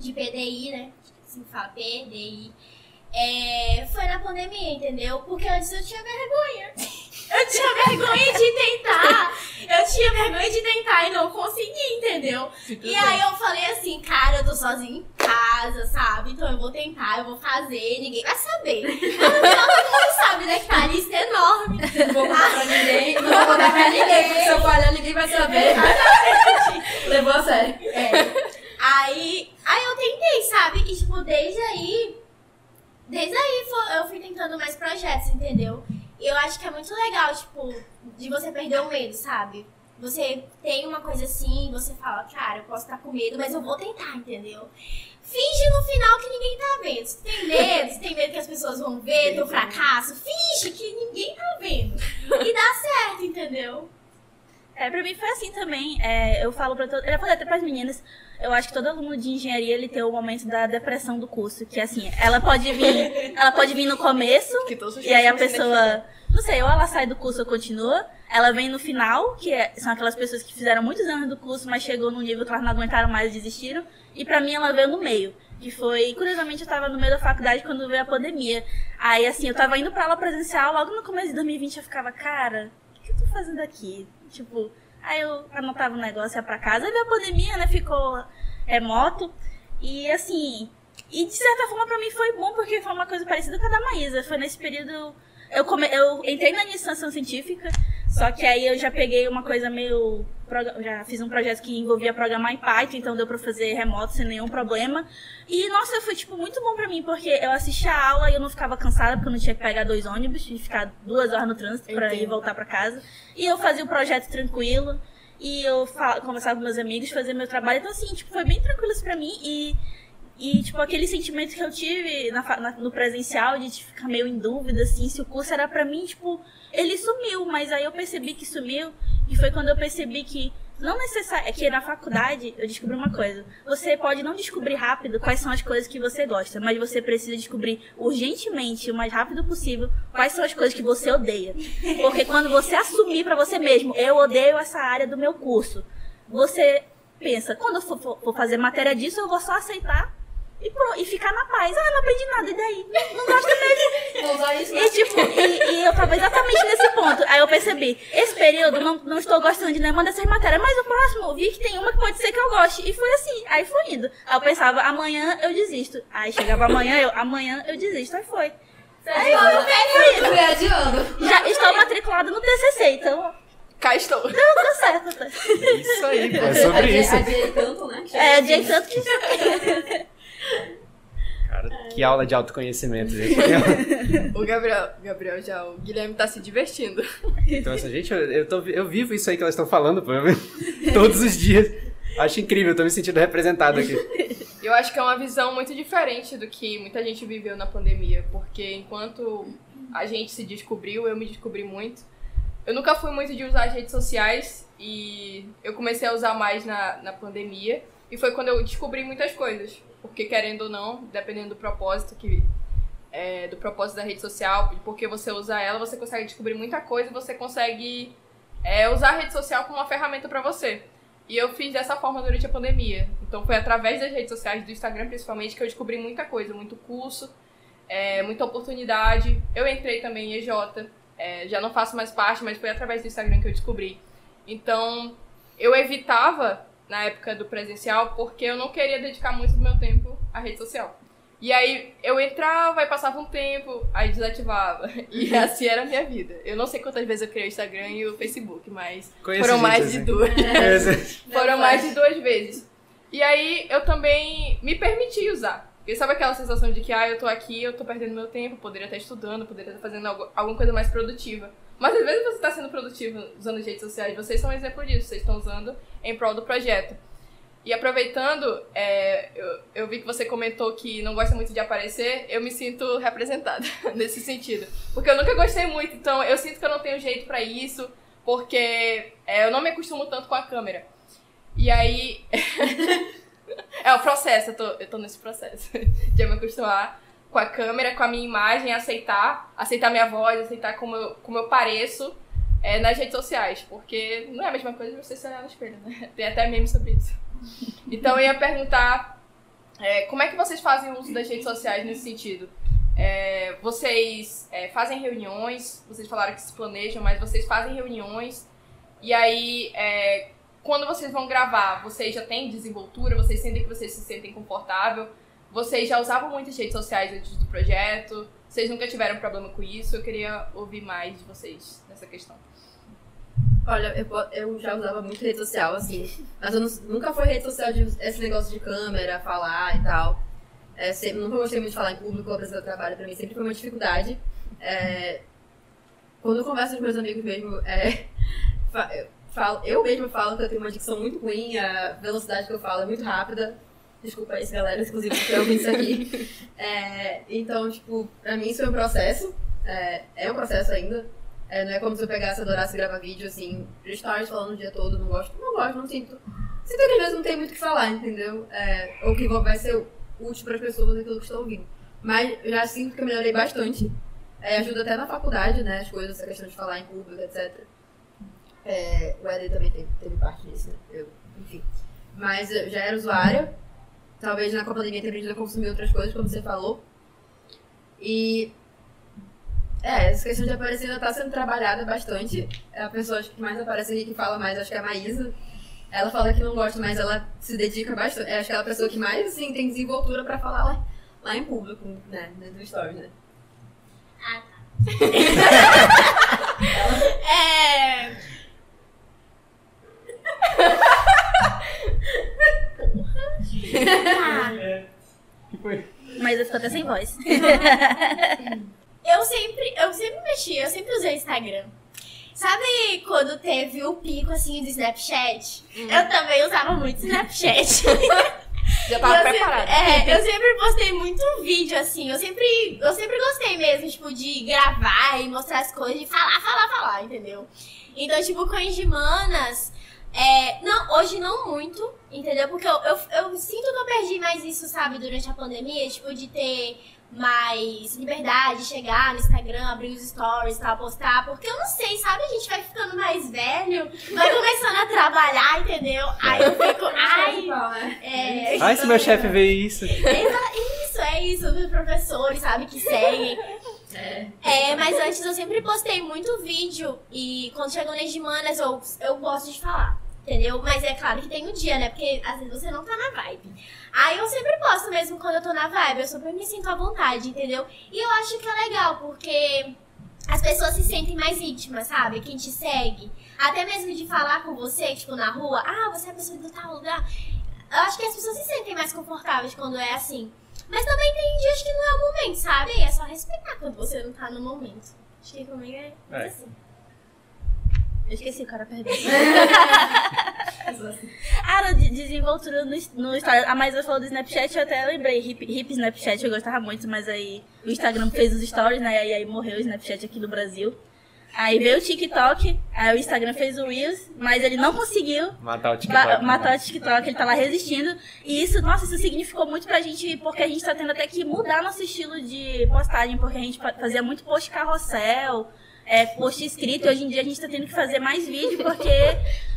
de PDI, né? Assim fala, PDI. É, foi na pandemia, entendeu? Porque antes eu tinha vergonha. [LAUGHS] Eu tinha vergonha de tentar. Eu tinha vergonha de tentar e não consegui, entendeu? E aí eu falei assim, cara, eu tô sozinha em casa, sabe? Então eu vou tentar, eu vou fazer, ninguém vai saber. [LAUGHS] Todo mundo sabe, né? Que tá a lista é enorme. Não vou contar pra ninguém, não vou contar pra [LAUGHS] ninguém, porque se eu falhar ninguém vai saber. Levou a sério. É. Aí, aí eu tentei, sabe? E tipo, desde aí. Desde aí eu fui tentando mais projetos, entendeu? E eu acho que é muito legal, tipo, de você perder o medo, sabe? Você tem uma coisa assim, você fala, cara, eu posso estar com medo, mas eu vou tentar, entendeu? Finge no final que ninguém tá vendo. Se tem medo, se tem medo que as pessoas vão ver teu fracasso, finge que ninguém tá vendo. E dá certo, entendeu? É, pra mim foi assim também. É, eu falo pra todo, eu falei até pras meninas, eu acho que todo aluno de engenharia ele tem o momento da depressão do curso, que assim, ela pode vir, ela pode vir no começo e aí a pessoa, não sei, ou ela sai do curso ou continua, ela vem no final, que é- são aquelas pessoas que fizeram muitos anos do curso, mas chegou num nível que elas não aguentaram mais e desistiram, e pra mim ela veio no meio. Que foi, curiosamente, eu tava no meio da faculdade quando veio a pandemia. Aí, assim, eu tava indo pra aula presencial, logo no começo de 2020 eu ficava, cara, o que eu tô fazendo aqui? Tipo, aí eu anotava um negócio, ia pra casa, aí veio a pandemia, né, ficou remoto. E, assim, e de certa forma pra mim foi bom, porque foi uma coisa parecida com a da Maísa. Foi nesse período, eu, come, eu entrei na iniciação científica, só que aí eu já peguei uma coisa meio. Já fiz um projeto que envolvia programar em Python, então deu pra fazer remoto sem nenhum problema. E, nossa, foi, tipo, muito bom pra mim, porque eu assistia a aula e eu não ficava cansada, porque eu não tinha que pegar dois ônibus e ficar duas horas no trânsito pra ir Entendo. voltar pra casa. E eu fazia o projeto tranquilo. E eu conversava com meus amigos, fazia meu trabalho. Então, assim, tipo, foi bem tranquilo isso pra mim. E, e tipo, aquele sentimento que eu tive na na- no presencial de ficar meio em dúvida, assim, se o curso era pra mim, tipo, ele sumiu. Mas aí eu percebi que sumiu. E foi quando eu percebi que não necessário. É que na faculdade eu descobri uma coisa. Você pode não descobrir rápido quais são as coisas que você gosta, mas você precisa descobrir urgentemente, o mais rápido possível, quais são as coisas que você odeia. Porque quando você assumir pra você mesmo, eu odeio essa área do meu curso, você pensa, quando eu for- for fazer matéria disso, eu vou só aceitar e, e ficar na paz. Ah, não aprendi nada, e daí? Não, não gosto mesmo. [LAUGHS] Vou usar isso, né? E, tipo, e, e eu tava exatamente nesse ponto. Aí eu percebi, esse período não, não estou gostando de nenhuma dessas matérias, mas o próximo vi que tem uma que pode ser que eu goste. E foi assim, aí foi indo. Aí eu pensava, amanhã eu desisto. Aí chegava amanhã, eu, amanhã eu desisto. Aí foi. Aí foi indo. Fui adiando. Já estou matriculada no TCC, então Cá estou. deu, deu certo. Tá? Isso aí, pô, é sobre isso. Adiei tanto, né? É, adiei tanto que [LAUGHS] Cara, que aula de autoconhecimento, gente. [LAUGHS] O Gabriel, Gabriel já, o Guilherme tá se divertindo. Então, essa gente, eu, eu, tô, eu vivo isso aí que elas estão falando, pô. [LAUGHS] Todos os dias. Acho incrível, eu tô me sentindo representado aqui. Eu acho que é uma visão muito diferente do que muita gente viveu na pandemia, porque enquanto a gente se descobriu, eu me descobri muito. Eu nunca fui muito de usar as redes sociais e eu comecei a usar mais na, na pandemia. E foi quando eu descobri muitas coisas. Porque querendo ou não, dependendo do propósito que é, do propósito da rede social, porque você usa ela, você consegue descobrir muita coisa você consegue é, usar a rede social como uma ferramenta para você. E eu fiz dessa forma durante a pandemia. Então foi através das redes sociais, do Instagram principalmente, que eu descobri muita coisa, muito curso, é, muita oportunidade. Eu entrei também em EJ, é, já não faço mais parte, mas foi através do Instagram que eu descobri. Então eu evitava na época do presencial porque eu não queria dedicar muito do meu tempo à rede social. E aí eu entrava e passava um tempo, aí desativava. [LAUGHS] E assim era a minha vida. Eu não sei quantas vezes eu criei o Instagram e o Facebook, mas Conheço foram mais assim. de duas. [LAUGHS] Conheço- [LAUGHS] Foram mais de duas vezes. E aí eu também me permiti usar. Porque sabe aquela sensação de que, ah, eu tô aqui, eu tô perdendo meu tempo, poderia estar estudando, poderia estar fazendo algo- alguma coisa mais produtiva. Mas às vezes você está sendo produtivo usando redes sociais, vocês são um exemplo disso, vocês estão usando em prol do projeto. E aproveitando, é, eu, eu vi que você comentou que não gosta muito de aparecer, eu me sinto representada [LAUGHS] nesse sentido. Porque eu nunca gostei muito, então eu sinto que eu não tenho jeito pra isso, porque é, eu não me acostumo tanto com a câmera. E aí. [LAUGHS] é o processo, eu tô, eu tô nesse processo [LAUGHS] de me acostumar com a câmera, com a minha imagem, aceitar, aceitar minha voz, aceitar como eu, como eu pareço é, nas redes sociais. Porque não é a mesma coisa de você se olhar no espelho, né? [LAUGHS] Tem até meme sobre isso. Então eu ia perguntar é, como é que vocês fazem uso das redes sociais nesse sentido? É, vocês é, fazem reuniões, vocês falaram que se planejam, mas vocês fazem reuniões e aí é, quando vocês vão gravar, vocês já têm desenvoltura, vocês sentem que vocês se sentem confortável, vocês já usavam muitas redes sociais antes do projeto, vocês nunca tiveram problema com isso, eu queria ouvir mais de vocês nessa questão. Olha, eu, eu já usava muito rede social, assim. Mas eu nu- nunca foi rede social de esse negócio de câmera, falar e tal. É, sempre, nunca gostei muito de falar em público, apresentar trabalho pra mim sempre foi uma dificuldade. É, quando eu converso com meus amigos mesmo, é, [LAUGHS] eu, falo, eu falo que eu tenho uma dicção muito ruim, a velocidade que eu falo é muito rápida. Desculpa isso, galera, inclusive, que eu ouvindo isso aqui. [LAUGHS] É, então, tipo, pra mim isso foi um processo. É, é um processo ainda. É, não é como se eu pegasse, adorasse gravar vídeo, assim, stories falando o dia todo, não gosto. Não gosto, não sinto. Sinto que às vezes não tem muito o que falar, entendeu? É, ou que vai ser útil para as pessoas aquilo que estão ouvindo. Mas eu já sinto que eu melhorei bastante. É, ajuda até na faculdade, né? As coisas, essa questão de falar em público, etc. É, o Eder também teve, teve parte disso, né? Eu, enfim. Mas eu já era usuária. Talvez na pandemia tenha aprendido a consumir outras coisas, como você falou. E. É, essa questão de aparecer ainda está sendo trabalhada bastante. É a pessoa acho que mais aparece ali que fala mais, acho que é a Maísa. Ela fala que não gosta, mas ela se dedica bastante. É, acho que ela é a pessoa que mais assim, tem desenvoltura para falar lá, lá em público, né? Dentro do stories, né? Ah, tá. [LAUGHS] é. [LAUGHS] Ah, que foi? Mas eu fico até sem voz. [LAUGHS] eu sempre, eu sempre mexi, eu sempre usei Instagram. Sabe quando teve o pico assim do Snapchat? Eu também usava muito Snapchat. [LAUGHS] Já E tava eu preparada. Sempre, é, eu sempre postei muito vídeo, assim. Eu sempre, eu sempre gostei mesmo, tipo, de gravar e mostrar as coisas, de falar, falar, falar, entendeu? Então, tipo, com as Manas, é, não, hoje não muito, entendeu? Porque eu, eu, eu sinto que eu perdi mais isso, sabe, durante a pandemia, tipo, de ter mais liberdade, chegar no Instagram, abrir os stories e tal, postar, porque eu não sei, sabe? A gente vai ficando mais velho, vai começando a trabalhar, entendeu? Aí eu fico, [LAUGHS] ai, é, Ai, se meu chefe vê isso. isso, é isso, dos professores, sabe, que seguem. É, mas antes eu sempre postei muito vídeo e quando chegam nas semanas eu, eu gosto de falar, entendeu? Mas é claro que tem um dia, né? Porque às vezes você não tá na vibe. Aí eu sempre posto mesmo quando eu tô na vibe, eu super me sinto à vontade, entendeu? E eu acho que é legal, porque as pessoas se sentem mais íntimas, sabe? Quem te segue. Até mesmo de falar com você, tipo, na rua, ah, você é a pessoa do tal lugar. Eu acho que as pessoas se sentem mais confortáveis quando é assim. Mas também tem dias que não é o momento, sabe? É só respeitar quando você não tá no momento. Acho que comigo é, É. assim. Eu esqueci o cara perdeu. [LAUGHS] ah, de- desenvoltura no, no Instagram. A Maísa falou do Snapchat, eu até lembrei. Hip, hip Snapchat, eu gostava muito, mas aí o Instagram fez os stories, né? E aí morreu o Snapchat aqui no Brasil. Aí veio o TikTok, aí o Instagram fez o Reels, mas ele não conseguiu Matar o TikTok. matar o TikTok, ele tá lá resistindo. E isso, nossa, isso significou muito pra gente, porque a gente tá tendo até que mudar nosso estilo de postagem, porque a gente fa- fazia muito post carrossel, é, post escrito, e hoje em dia a gente tá tendo que fazer mais vídeo, porque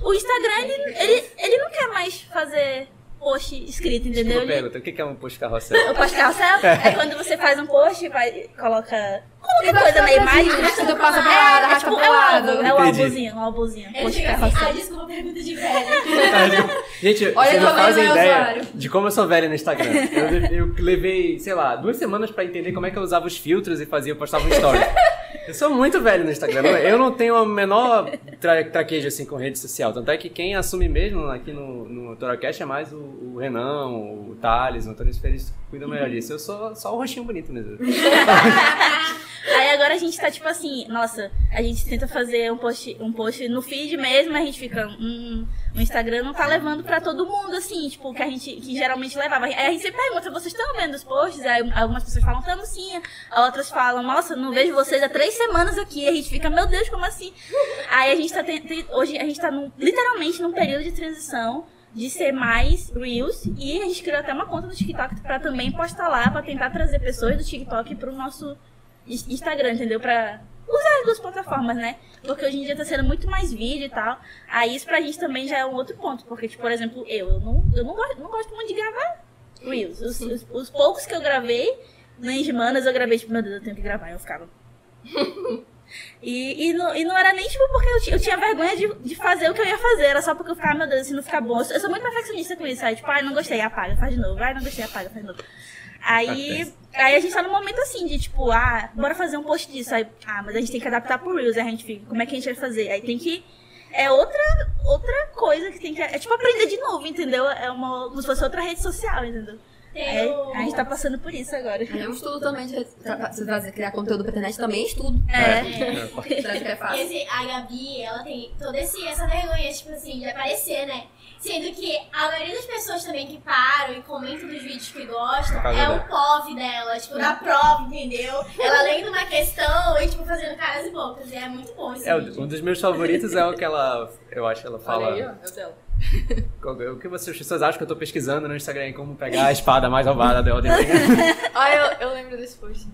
o Instagram, ele, ele, ele não quer mais fazer post escrito, entendeu? Desculpa, pergunta, o que é um post carrossel? o post carrossel [LAUGHS] é quando você faz um post, vai, coloca qualquer coisa na imagem. Arrasta passa pra lá, É, arrasta tipo, pro é um lado. álbum, é um álbumzinho, um álbumzinho. Post assim, carrossel. ah, desculpa, pergunta de velho. [LAUGHS] Gente, Olha vocês não fazem é ideia usuário. de como eu sou velho no Instagram. Eu, le- eu levei, sei lá, duas semanas pra entender como é que eu usava os filtros e fazia, eu postava um story. [LAUGHS] Eu sou muito velho no Instagram. Eu não tenho a menor tra traquejo assim com rede social. Tanto é que quem assume mesmo aqui no, no Toracast é mais o, o Renan, o Thales, o Antônio Ferreira cuidam melhor disso. Eu sou só o rostinho bonito mesmo. [LAUGHS] Aí agora a gente tá tipo assim, nossa, a gente tenta fazer um post, um post no feed mesmo, a gente fica, hum, o Instagram não tá levando pra todo mundo, assim, tipo, que a gente que geralmente levava. Aí a gente sempre pergunta, vocês estão vendo os posts? Aí algumas pessoas falam, estamos sim. Outras falam, nossa, não vejo vocês há três semanas aqui. A gente fica, meu Deus, como assim? Aí a gente tá hoje a gente tá num- literalmente num período de transição de ser mais Reels e a gente criou até uma conta do TikTok pra também postar lá, pra tentar trazer pessoas do TikTok pro nosso Instagram, entendeu? Pra usar as duas plataformas, né? Porque hoje em dia tá sendo muito mais vídeo e tal. Aí isso pra gente também já é um outro ponto. Porque, tipo, por exemplo, eu, eu não, eu não, gosto, não gosto muito de gravar Reels. Os, os- os poucos que eu gravei, nas semanas eu gravei, tipo, meu Deus, eu tenho que gravar. Eu ficava. [LAUGHS] E, e, não, e não era nem tipo porque eu, eu tinha vergonha de, de fazer o que eu ia fazer, era só porque eu ficava, meu Deus, se não ficar bom. Eu sou, eu sou muito perfeccionista com isso, aí tipo, ai, não gostei, apaga, faz de novo, ai, não gostei, apaga, faz de novo. Aí, aí a gente tá num momento assim de tipo, ah, bora fazer um post disso. Aí, ah, mas a gente tem que adaptar pro Reels, aí a gente fica, como é que a gente vai fazer? Aí tem que. É outra, outra coisa que tem que. É tipo aprender de novo, entendeu? É uma, como se fosse outra rede social, entendeu? É, Tem o... a gente tá passando por isso agora. É um estudo também de fazer, criar conteúdo pra internet também é estudo. É. Que é fácil? Esse, a Gabi, ela tem toda esse, essa vergonha, tipo assim, de aparecer, né? Sendo que a maioria das pessoas também que param e comentam dos vídeos que gostam é dela. o POV dela, tipo, da prova, entendeu? Ela lendo uma questão e, tipo, fazendo caras e bocas. E é muito bom esse É, vídeo. um dos meus favoritos é o que ela. Eu acho que ela fala. Olha aí, ó, é o dela. O que vocês, pessoas acham que eu tô pesquisando no Instagram como pegar a espada mais roubada da Elden Ring? [LAUGHS] Ah, eu, eu lembro desse post.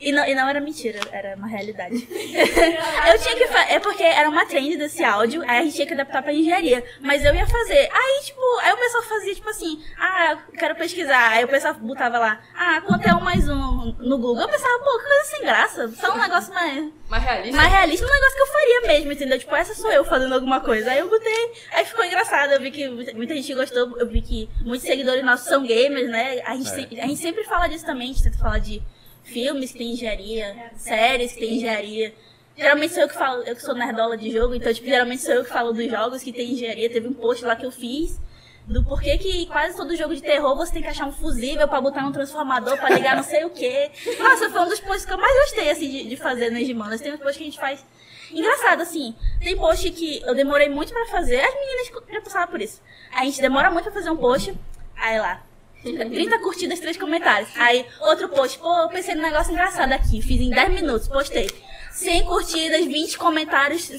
E não, e não era mentira, era uma realidade. [LAUGHS] eu tinha que fazer. É porque era uma trend desse áudio, aí a gente tinha que adaptar pra engenharia. Mas eu ia fazer. Aí, tipo, aí o pessoal fazia, tipo assim, ah, eu quero pesquisar. Aí o pessoal botava lá, ah, quanto é um mais um no Google? Eu pensava, pô, que coisa sem graça. Só um negócio mais, Mais realista? mais realista, um negócio que eu faria mesmo, entendeu? Tipo, essa sou eu fazendo alguma coisa. Aí eu botei, aí ficou engraçado. Eu vi que muita- muita gente gostou, eu vi que muitos seguidores nossos são gamers, né? A gente, É. se- a gente sempre fala disso também, a gente tenta falar de filmes que tem engenharia, séries que tem engenharia. Geralmente sou eu que falo, eu que sou nerdola de jogo, então, tipo, geralmente sou eu que falo dos jogos que tem engenharia. Teve um post lá que eu fiz do porquê que quase todo jogo de terror você tem que achar um fusível pra botar num transformador, pra ligar não sei o quê. Nossa, foi um dos posts que eu mais gostei, assim, de, de fazer nas Gimanas. Tem uns posts que a gente faz Engraçado, assim, tem post que eu demorei muito pra fazer, as meninas já passaram por isso. A gente demora muito pra fazer um post, aí lá, 30 curtidas, 3 comentários. Aí, outro post, pô, eu pensei num negócio engraçado aqui, fiz em 10 minutos, postei. 100 curtidas, 20 comentários,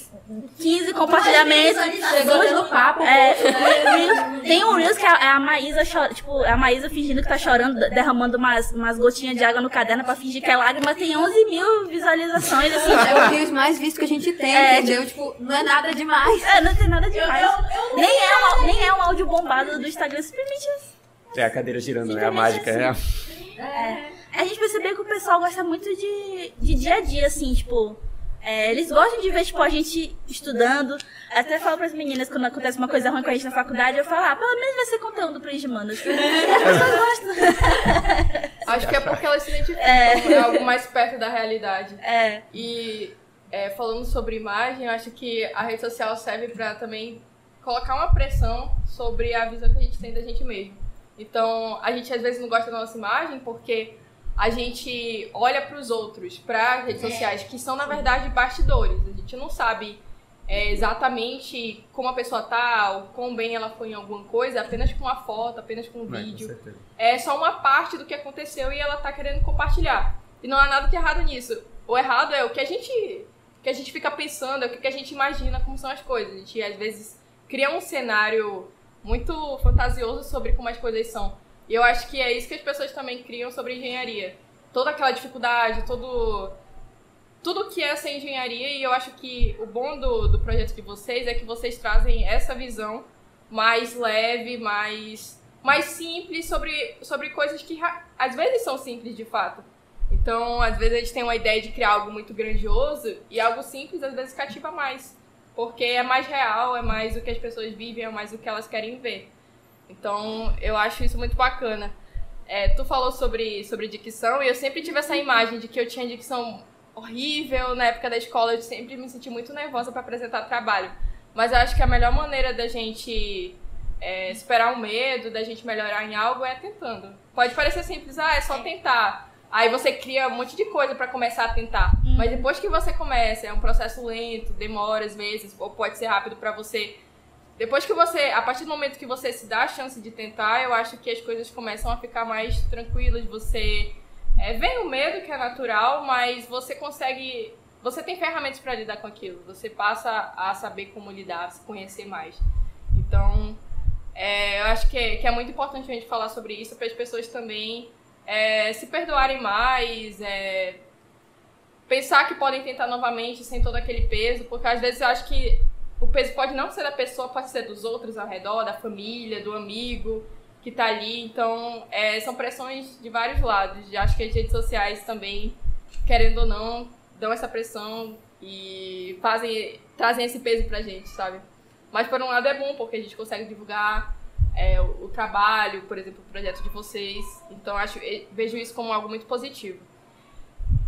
15 compartilhamentos. Chegou tendo papo, É, né? Reels- tem um Reels que é a Maísa, cho- tipo, a Maísa fingindo que tá chorando, derramando umas, umas gotinhas de água no caderno pra fingir que é lágrima, tem 11 mil visualizações, assim. É o Rios mais visto que a gente tem, É, entendeu? Tipo, não é nada demais. É, não tem nada demais. nem, é um, nem é um áudio bombado do Instagram, simplesmente É a cadeira girando, é a mágica. É. A gente percebeu que o pessoal gosta muito de, de dia a dia, assim, tipo. é, eles gostam de ver, tipo, a gente estudando. Até falo pras meninas quando acontece uma coisa ruim com a gente na faculdade, eu falo, ah, pelo menos vai ser conteúdo pra Engimanas. E as pessoas gostam. [LAUGHS] Acho que é porque elas se identificam, É. é algo mais perto da realidade. É, E é, falando sobre imagem, eu acho que a rede social serve pra também colocar uma pressão sobre a visão que a gente tem da gente mesmo. Então, a gente às vezes não gosta da nossa imagem porque a gente olha para os outros, para as redes sociais, que são na verdade bastidores. A gente não sabe é, exatamente como a pessoa tá, ou quão bem ela foi em alguma coisa, apenas com uma foto, apenas com um É, vídeo certeza. é só uma parte do que aconteceu e ela tá querendo compartilhar. E não há nada de errado nisso. O errado é o que a gente que a gente fica pensando, é o que a gente imagina como são as coisas. A gente às vezes cria um cenário muito fantasioso sobre como as coisas são. E eu acho que é isso que as pessoas também criam sobre engenharia. Toda aquela dificuldade, todo tudo que é essa engenharia e eu acho que o bom do, do projeto de vocês é que vocês trazem essa visão mais leve, mais, mais simples sobre, sobre coisas que às vezes são simples de fato. Então, às vezes a gente tem uma ideia de criar algo muito grandioso e algo simples às vezes cativa mais. Porque é mais real, é mais o que as pessoas vivem, é mais o que elas querem ver. Então, eu acho isso muito bacana. É, tu falou sobre, sobre dicção e eu sempre tive essa imagem de que eu tinha dicção horrível na época da escola. Eu sempre me senti muito nervosa para apresentar trabalho. Mas eu acho que a melhor maneira da gente é, superar o medo, da gente melhorar em algo é tentando. Pode parecer simples, ah, é só tentar. Aí você cria um monte de coisa para começar a tentar. Mas depois que você começa, é um processo lento, demora às vezes, ou pode ser rápido para você. Depois que você, a partir do momento que você se dá a chance de tentar, eu acho que as coisas começam a ficar mais tranquilas. Você é, vem o medo, que é natural, mas você consegue. Você tem ferramentas para lidar com aquilo. Você passa a saber como lidar, a se conhecer mais. Então, é, eu acho que é, que é muito importante a gente falar sobre isso para as pessoas também é, se perdoarem mais, é, pensar que podem tentar novamente sem todo aquele peso, porque às vezes eu acho que o peso pode não ser da pessoa, pode ser dos outros ao redor, da família, do amigo que tá ali. Então, é, são pressões de vários lados. E acho que as redes sociais também, querendo ou não, dão essa pressão e fazem, trazem esse peso pra gente, sabe? Mas por um lado é bom, porque a gente consegue divulgar é, o, o trabalho, por exemplo, o projeto de vocês. Então, acho, eu vejo isso como algo muito positivo.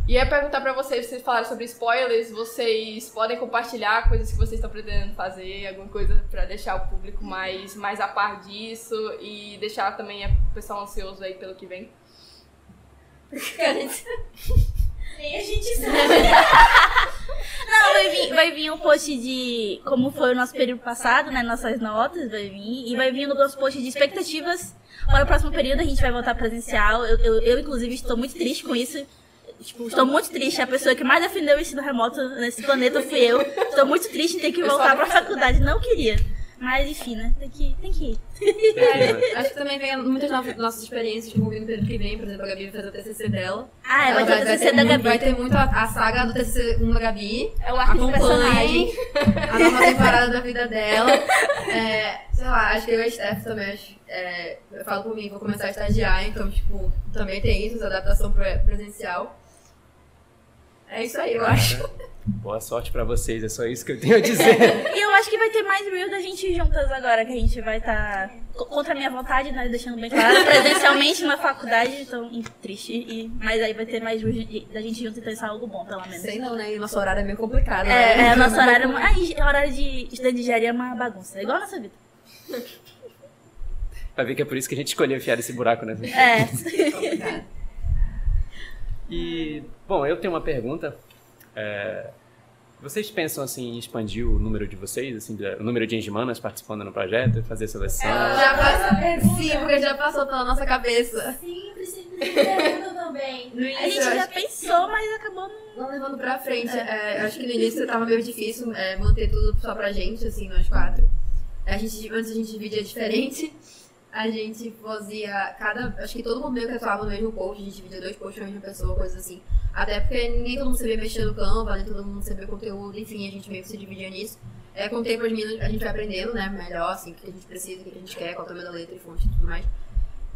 E ia perguntar pra vocês, vocês falaram sobre spoilers, vocês podem compartilhar coisas que vocês estão pretendendo fazer, alguma coisa pra deixar o público mais, mais a par disso e deixar também a- o pessoal ansioso aí pelo que vem. [LAUGHS] Nem a gente sabe. [LAUGHS] Não, vai vir, vai vir um post de como foi o nosso período passado, né? Nossas notas, vai vir. E vai vir no nosso post de expectativas para o próximo período. A gente vai voltar presencial. Eu, eu, eu, inclusive, estou muito triste com isso. Tipo, estou muito triste. A pessoa que mais defendeu o ensino remoto nesse planeta fui eu. Estou muito triste em ter que voltar para a faculdade. Não queria. Mas enfim, né? Tem que, tem que ir. É, acho que também vem muitas novas, nossas experiências como no período que vem, por exemplo, a Gabi vai fazer o TCC dela. Ah, ela, vai ter o TCC da muito- Gabi. Vai ter muito a, a saga do TCC 1 da Gabi. É o arco de personagem. a nova temporada da vida dela. É, sei lá, acho que eu e a Steph também, acho, é, eu falo por mim, vou começar a estagiar, então, tipo, também tem isso, essa adaptação pre- presencial. É isso aí, eu acho. Boa sorte pra vocês, é só isso que eu tenho a dizer. [LAUGHS] E eu acho que vai ter mais real da gente juntas agora, que a gente vai estar contra a minha vontade, né? Deixando bem claro, [LAUGHS] presencialmente na faculdade, então triste. E, mas aí vai ter mais real de- da gente junto, então isso é algo bom, pelo menos. Sei não, né? E nosso horário é meio complicado, É, né? é, nosso [LAUGHS] horário. é o horário de estudante de engenharia é uma bagunça. É igual a nossa vida. Vai ver que é por isso que a gente escolheu enfiar esse buraco, né? É. E, bom, eu tenho uma pergunta. É, vocês pensam assim em expandir o número de vocês, assim, o número de engimanas participando no projeto, fazer seleção? Já passou, sim, porque já passou pela nossa cabeça. Sempre, sempre também. [LAUGHS] No A gente já acho pensou, mas acabou não. Não levando pra frente. É, eu acho que no início tava meio difícil é, manter tudo só pra gente, assim, nós quatro. A gente, antes a gente dividia diferente. A gente fazia cada. Acho que todo mundo meio que atuava no mesmo post, a gente dividia dois posts pra mesma pessoa, coisas assim. Até porque nem todo mundo sabia mexer no Canva, nem todo mundo sabia conteúdo, enfim, a gente meio que se dividia nisso. É, com o tempo as meninas, a gente vai aprendendo, né, melhor, assim, o que a gente precisa, o que a gente quer, qual é o tamanho da letra e fonte e tudo mais.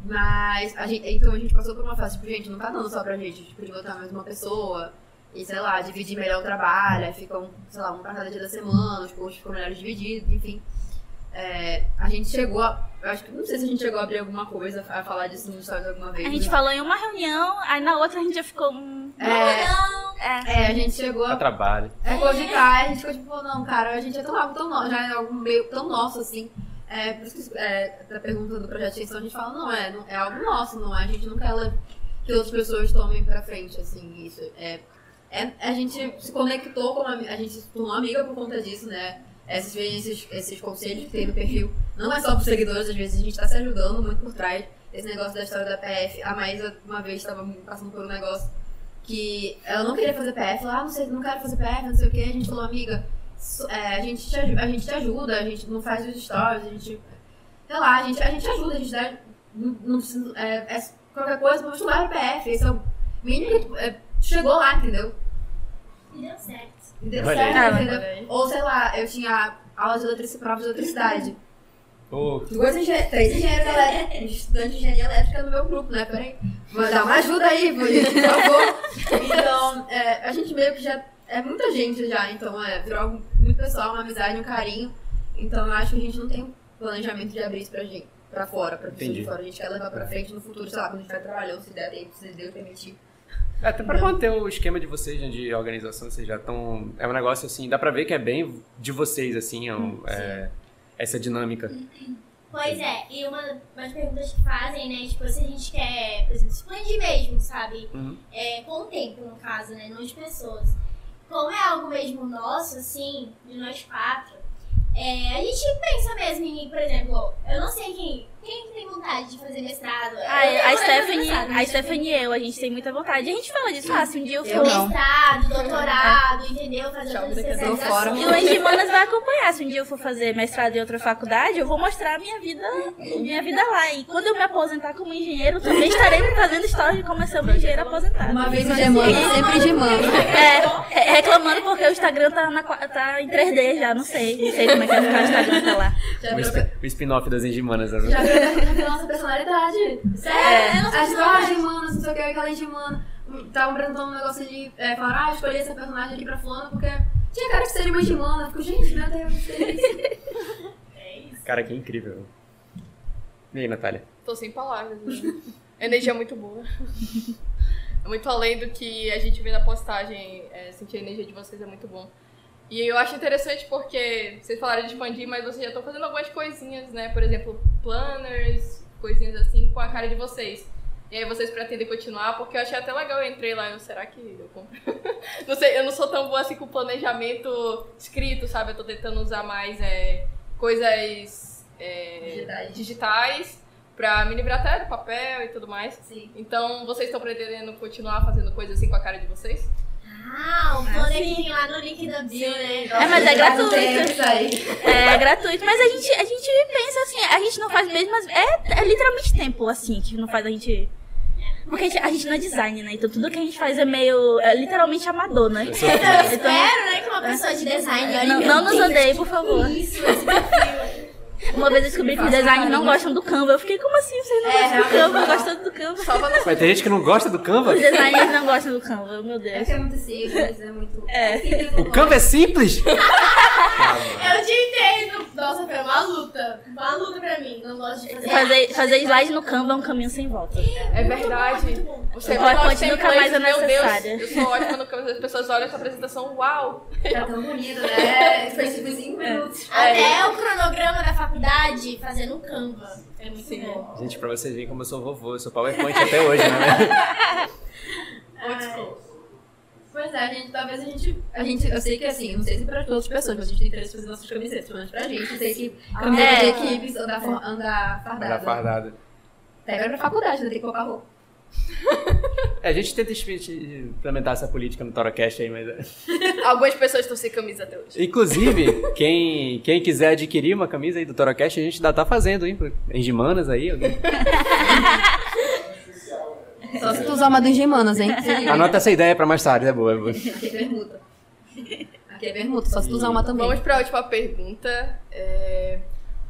Mas, a gente, então a gente passou por uma fase, tipo, gente, não tá dando só pra gente, gente podia botar mais uma pessoa, e sei lá, dividir melhor o trabalho, aí fica um, sei lá, um pra cada dia da semana, os posts ficam melhor divididos, enfim. É, a gente chegou a. Eu acho que não sei se a gente chegou a abrir alguma coisa, a falar disso no stories alguma vez. A gente né? falou em uma reunião, aí na outra a gente já ficou. hum, É, Não, É. é, a gente chegou A a trabalho. é cogitar, a gente ficou tipo, não, cara, a gente é tão algo tão nosso, já é algo meio tão nosso assim. É, por isso que é, da pergunta do projeto de extensão a gente fala, não, é, não, é algo nosso, não é, a gente não quer que outras pessoas tomem pra frente, assim, isso. É, é, a gente se conectou com a, a gente se tornou amiga por conta disso, né? Esses, esses, esses conselhos que tem no perfil, não é só pros seguidores, às vezes a gente tá se ajudando muito por trás. Esse negócio da história da PF, a Maísa uma vez estava passando por um negócio que ela não queria fazer PF, ela, ah, não sei, não quero fazer PF, não sei o que, a gente falou, amiga, é, a, gente te, a gente te ajuda, a gente não faz os stories, a gente, sei lá, a gente, a gente ajuda, a gente dá, não, precisa, é, é qualquer coisa, mas tu leva PF, esse é o mínimo que tu, é, chegou lá, entendeu? e deu certo. Deu Olha certo, aí. entendeu? Olha aí. Ou sei lá, eu tinha aulas de eletricidade, provas de eletricidade. Ô, Duas engen três engenheiros elétricos, estudantes de engenharia elétrica no meu grupo, né? Peraí. Vou dar uma ajuda aí, por por favor. Então, é, a gente meio que já. É muita gente já, então é, virou algo muito pessoal, uma amizade, um carinho. Então eu acho que a gente não tem planejamento de abrir isso pra gente, pra fora, pra pessoas Entendi. de fora. A gente quer levar pra frente no futuro, sei lá, quando a gente vai trabalhando, se der tempo, se Deus permitir. É, Até pra manter o esquema de vocês, né, de organização, vocês já estão. É um negócio assim, dá pra ver que é bem de vocês, assim, é um- é, essa dinâmica. Pois é, e uma das perguntas que fazem, né, tipo, se a gente quer, por exemplo, expandir mesmo, sabe? Uhum. É, com o tempo, no caso, né, não de pessoas. Como é algo mesmo nosso, assim, de nós quatro, é, a gente pensa mesmo em, por exemplo, eu não sei quem, quem tem vontade de fazer mestrado. Eu A, tenho a Stephanie, a Stephanie e eu, a gente tem muita vontade. A gente fala disso, ah, se um dia eu Eu. Mestrado, doutorado, entendeu? Fazer tô fora. E o Engimanas vai acompanhar. Se um dia eu for fazer mestrado em outra faculdade, eu vou mostrar a minha vida, minha vida lá. E quando eu me aposentar como engenheiro, também estarei fazendo história de como é ser uma engenheira aposentada. Uma vez gemando, sempre gemando. É, re- reclamando porque o Instagram tá, na tá em 3D já, não sei. Não sei como é que vai ficar o Instagram tá lá. O spin-off das engimanas, né? já virou nossa personalidade. Sério, É. sei As se várias semanas, não sei o que, aquela engemana. Estavam apresentando um negócio de é, falar, ah, escolhi essa personagem aqui pra fulano porque tinha cara que seria uma engemana. Eu fico, gente, meu Deus, que delícia. Cara, que incrível. E aí, Natália? Tô sem palavras. Né? Energia muito boa. É muito além do que a gente vê na postagem. é, sentir a energia de vocês é muito bom. E eu acho interessante porque vocês falaram de expandir, mas vocês já estão fazendo algumas coisinhas, né? Por exemplo, planners, coisinhas assim com a cara de vocês. E aí vocês pretendem continuar, porque eu achei até legal, eu entrei lá, eu, será que eu compro? [LAUGHS] não sei, eu não sou tão boa assim com planejamento escrito, sabe? Eu tô tentando usar mais é, coisas é, Digitais. digitais pra me livrar até do papel e tudo mais. Sim. Então, vocês estão pretendendo continuar fazendo coisas assim com a cara de vocês? Ah, um bonequinho lá no link da bio, né? É, mas é gratuito. aí. É gratuito, mas a gente, a gente pensa assim, a gente não faz mesmo. as- É, é literalmente tempo, assim, que não faz a gente. Porque a gente, a gente não é design, né? Então tudo que a gente faz é meio. É literalmente amador, né? Eu Então, espero, né, que uma pessoa de design olhe não, não nos odeie, por favor. Isso, esse perfil. Uma vez eu descobri que os designers não gostam do Canva. Eu fiquei, como assim? Vocês não É, gostam do Canva? Eu não. gosto tanto do Canva. No Mas tem gente que não gosta do Canva? Os designers não gostam do Canva, meu É Deus. que é muito simples, é muito. É. simples, O Canva é simples? [LAUGHS] Eu te entendo. Nossa, foi uma luta. Uma luta pra mim. Não gosto de fazer. Fazer, fazer slide no Canva é um caminho sem volta. É verdade. Você O PowerPoint tem nunca mais é meu necessária. Deus, eu sou ótima no Canva, as pessoas olham essa apresentação, uau! Tá tão bonito, né? [LAUGHS] Foi tipo 5 minutos. Até o cronograma da faculdade fazendo Canva. É muito Sim. bom. Gente, pra vocês verem como eu sou vovô, eu sou PowerPoint até hoje, né? [LAUGHS] Pois é, a gente, talvez a gente, a gente. Eu sei que assim, não sei se pra todas as pessoas, mas a gente tem interesse em fazer nossas camisetas, pelo menos pra gente. Eu sei que camiseta É. de equipes anda, for- anda fardada. Era fardada. Pega pra faculdade, não tem que colocar roupa. É, a gente tenta implementar essa política no Torocast aí, mas. [LAUGHS] Algumas pessoas estão sem camisa até hoje. Inclusive, quem, quem quiser adquirir uma camisa aí do Torocast, a gente ainda tá fazendo, hein? Em Gimanas aí. alguém- [LAUGHS] Só se tu usar uma dos Gemanas, hein? [LAUGHS] Anota essa ideia pra mais tarde, é boa, é boa. Aqui é permuta. Aqui é só se tu usar uma também. Vamos pra última pergunta. É,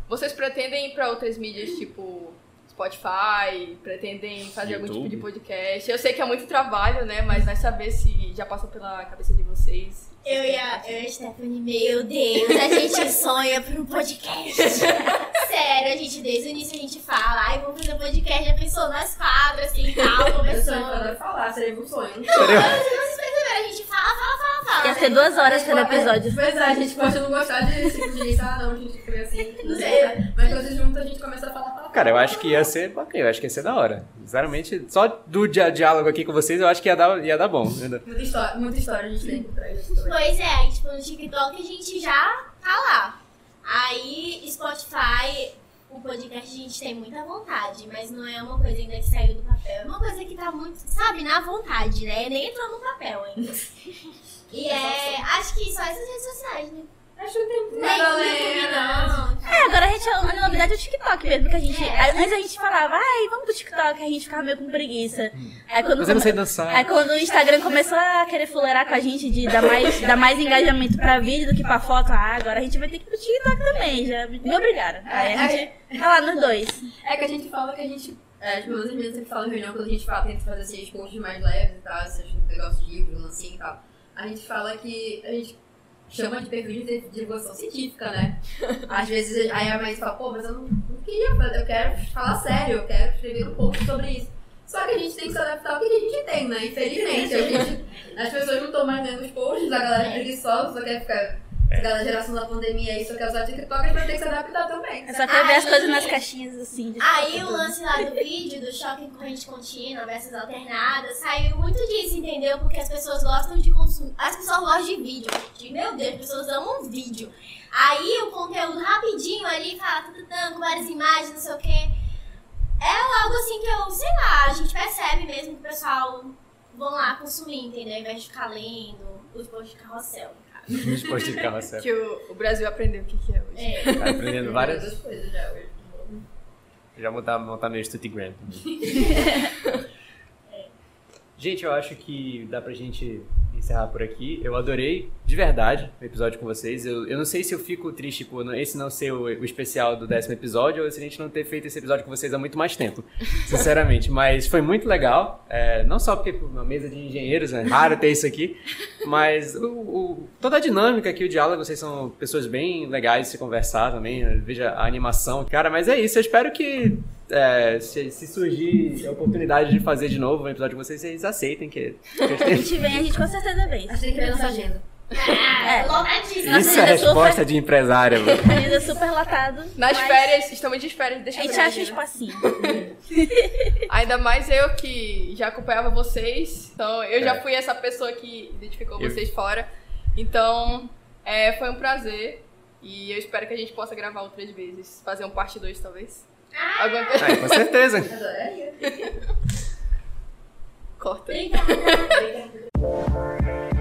Vocês pretendem ir pra outras mídias, tipo Spotify? Pretendem fazer algum tipo YouTube. de podcast? Eu sei que é muito trabalho, né? Mas vai saber se já passou pela cabeça de vocês. Eu e, a, eu e a Stephanie, meu Deus, a gente [LAUGHS] sonha por um podcast. [LAUGHS] Sério, a gente, desde o início a gente fala, ai, vamos fazer um podcast, já pensou nós quatro, assim, [LAUGHS] tal, Eu sonho conversando. falar, seria um sonho. Não, vocês perceberam, a gente fala, fala, fala, fala. Ia ser duas horas cada episódio. Pois é, a gente pode não gostar de tipo de ah não, a gente foi assim. Não sei. Mas quando a gente junta, a gente começa a falar. Cara, eu acho que ia ser bacana, eu acho que ia ser da hora. Sinceramente, só do dia- diálogo aqui com vocês, eu acho que ia dar, ia dar bom. Muita história, muita história a gente tem disso também. Pois é, tipo, no TikTok a gente já tá lá. Aí, Spotify, o podcast a gente tem muita vontade, mas não é uma coisa ainda que saiu do papel. É uma coisa que tá muito, sabe, na vontade, né? Nem entrou no papel ainda. [LAUGHS] E é, acho que só essas redes sociais, né? Acho que tem Nem nada não. É, agora a gente, a novidade é o TikTok mesmo, que a gente, antes a gente falava, ai, vamos pro TikTok, a gente ficava meio com preguiça. Aí quando, Mas eu não sei dançar. aí quando o Instagram começou a querer fuleirar com a gente, de dar mais, dar mais engajamento pra vídeo do que pra foto, ah, agora a gente vai ter que ir pro TikTok também, já me obrigaram. Aí a gente tá lá nos dois. É que a gente fala que a gente. É, tipo, meus amigos sempre falam em reunião quando a gente fala, tenta fazer assim, os posts mais leves e tal, esses negócios de livro, lancinho e tal. A gente fala que a gente chama de perfil de divulgação científica, né? [LAUGHS] Às vezes aí a mãe fala, pô, mas eu não, não queria eu quero falar sério, eu quero escrever um pouco sobre isso. Só que a gente tem que se adaptar ao que a gente tem, né? Infelizmente. Gente, as pessoas não estão mais lendo os posts, a galera é preguiçosa, só quer ficar. Aquela geração da pandemia aí só quer usar TikTok, a gente vai ter que se adaptar também. É só quer ver as Aí- coisas nas caixinhas assim. de Aí o lance lá do vídeo, do choque corrente contínua versus alternada, saiu muito disso, entendeu? Porque as pessoas gostam de consumir. As pessoas gostam de vídeo. De, meu Deus, as pessoas amam vídeo. Aí o conteúdo rapidinho ali, fala, tututã, com várias imagens, não sei o quê. É algo assim que eu, sei lá, a gente percebe mesmo que o pessoal vão lá consumir, entendeu? Ao invés de ficar lendo os posts de carrossel, no caso. Os posts de carrossel. Que o, o Brasil aprendeu o que, que é hoje. É. Tá aprendendo várias. Coisas já hoje. Já montar, montar meu Instagram também. [LAUGHS] Gente, eu acho que dá pra gente encerrar por aqui. Eu adorei, de verdade, o episódio com vocês. Eu, eu não sei se eu fico triste por esse não ser o, o especial do décimo episódio ou se a gente não ter feito esse episódio com vocês há muito mais tempo, [LAUGHS] sinceramente. Mas foi muito legal. É, não só porque pô, uma mesa de engenheiros, é raro ter isso aqui, [LAUGHS] mas o, o- toda a dinâmica aqui, o diálogo, vocês são pessoas bem legais de se conversar também. Veja a animação. Cara, mas é isso. Eu espero que é, se, se surgir a oportunidade de fazer de novo um episódio com vocês, vocês aceitem que, [LAUGHS] que A gente vem, a gente com certeza vem. Acho que tem que ver nossa agenda. É, lotadíssimo. Isso é Ainda resposta de empresária, mano. [LAUGHS] Ainda super lotado. Nas mas férias, estamos de férias, deixa A gente acha um espacinho. [LAUGHS] Ainda mais eu que já acompanhava vocês. Então, eu já É. fui essa pessoa que identificou Eu- vocês fora. Então, é, foi um prazer. E eu espero que a gente possa gravar outras vezes. Fazer um parte 2, talvez. Alguma coisa. É, com certeza. Adoraria. [LAUGHS] corta. Então, Obrigada. [LAUGHS]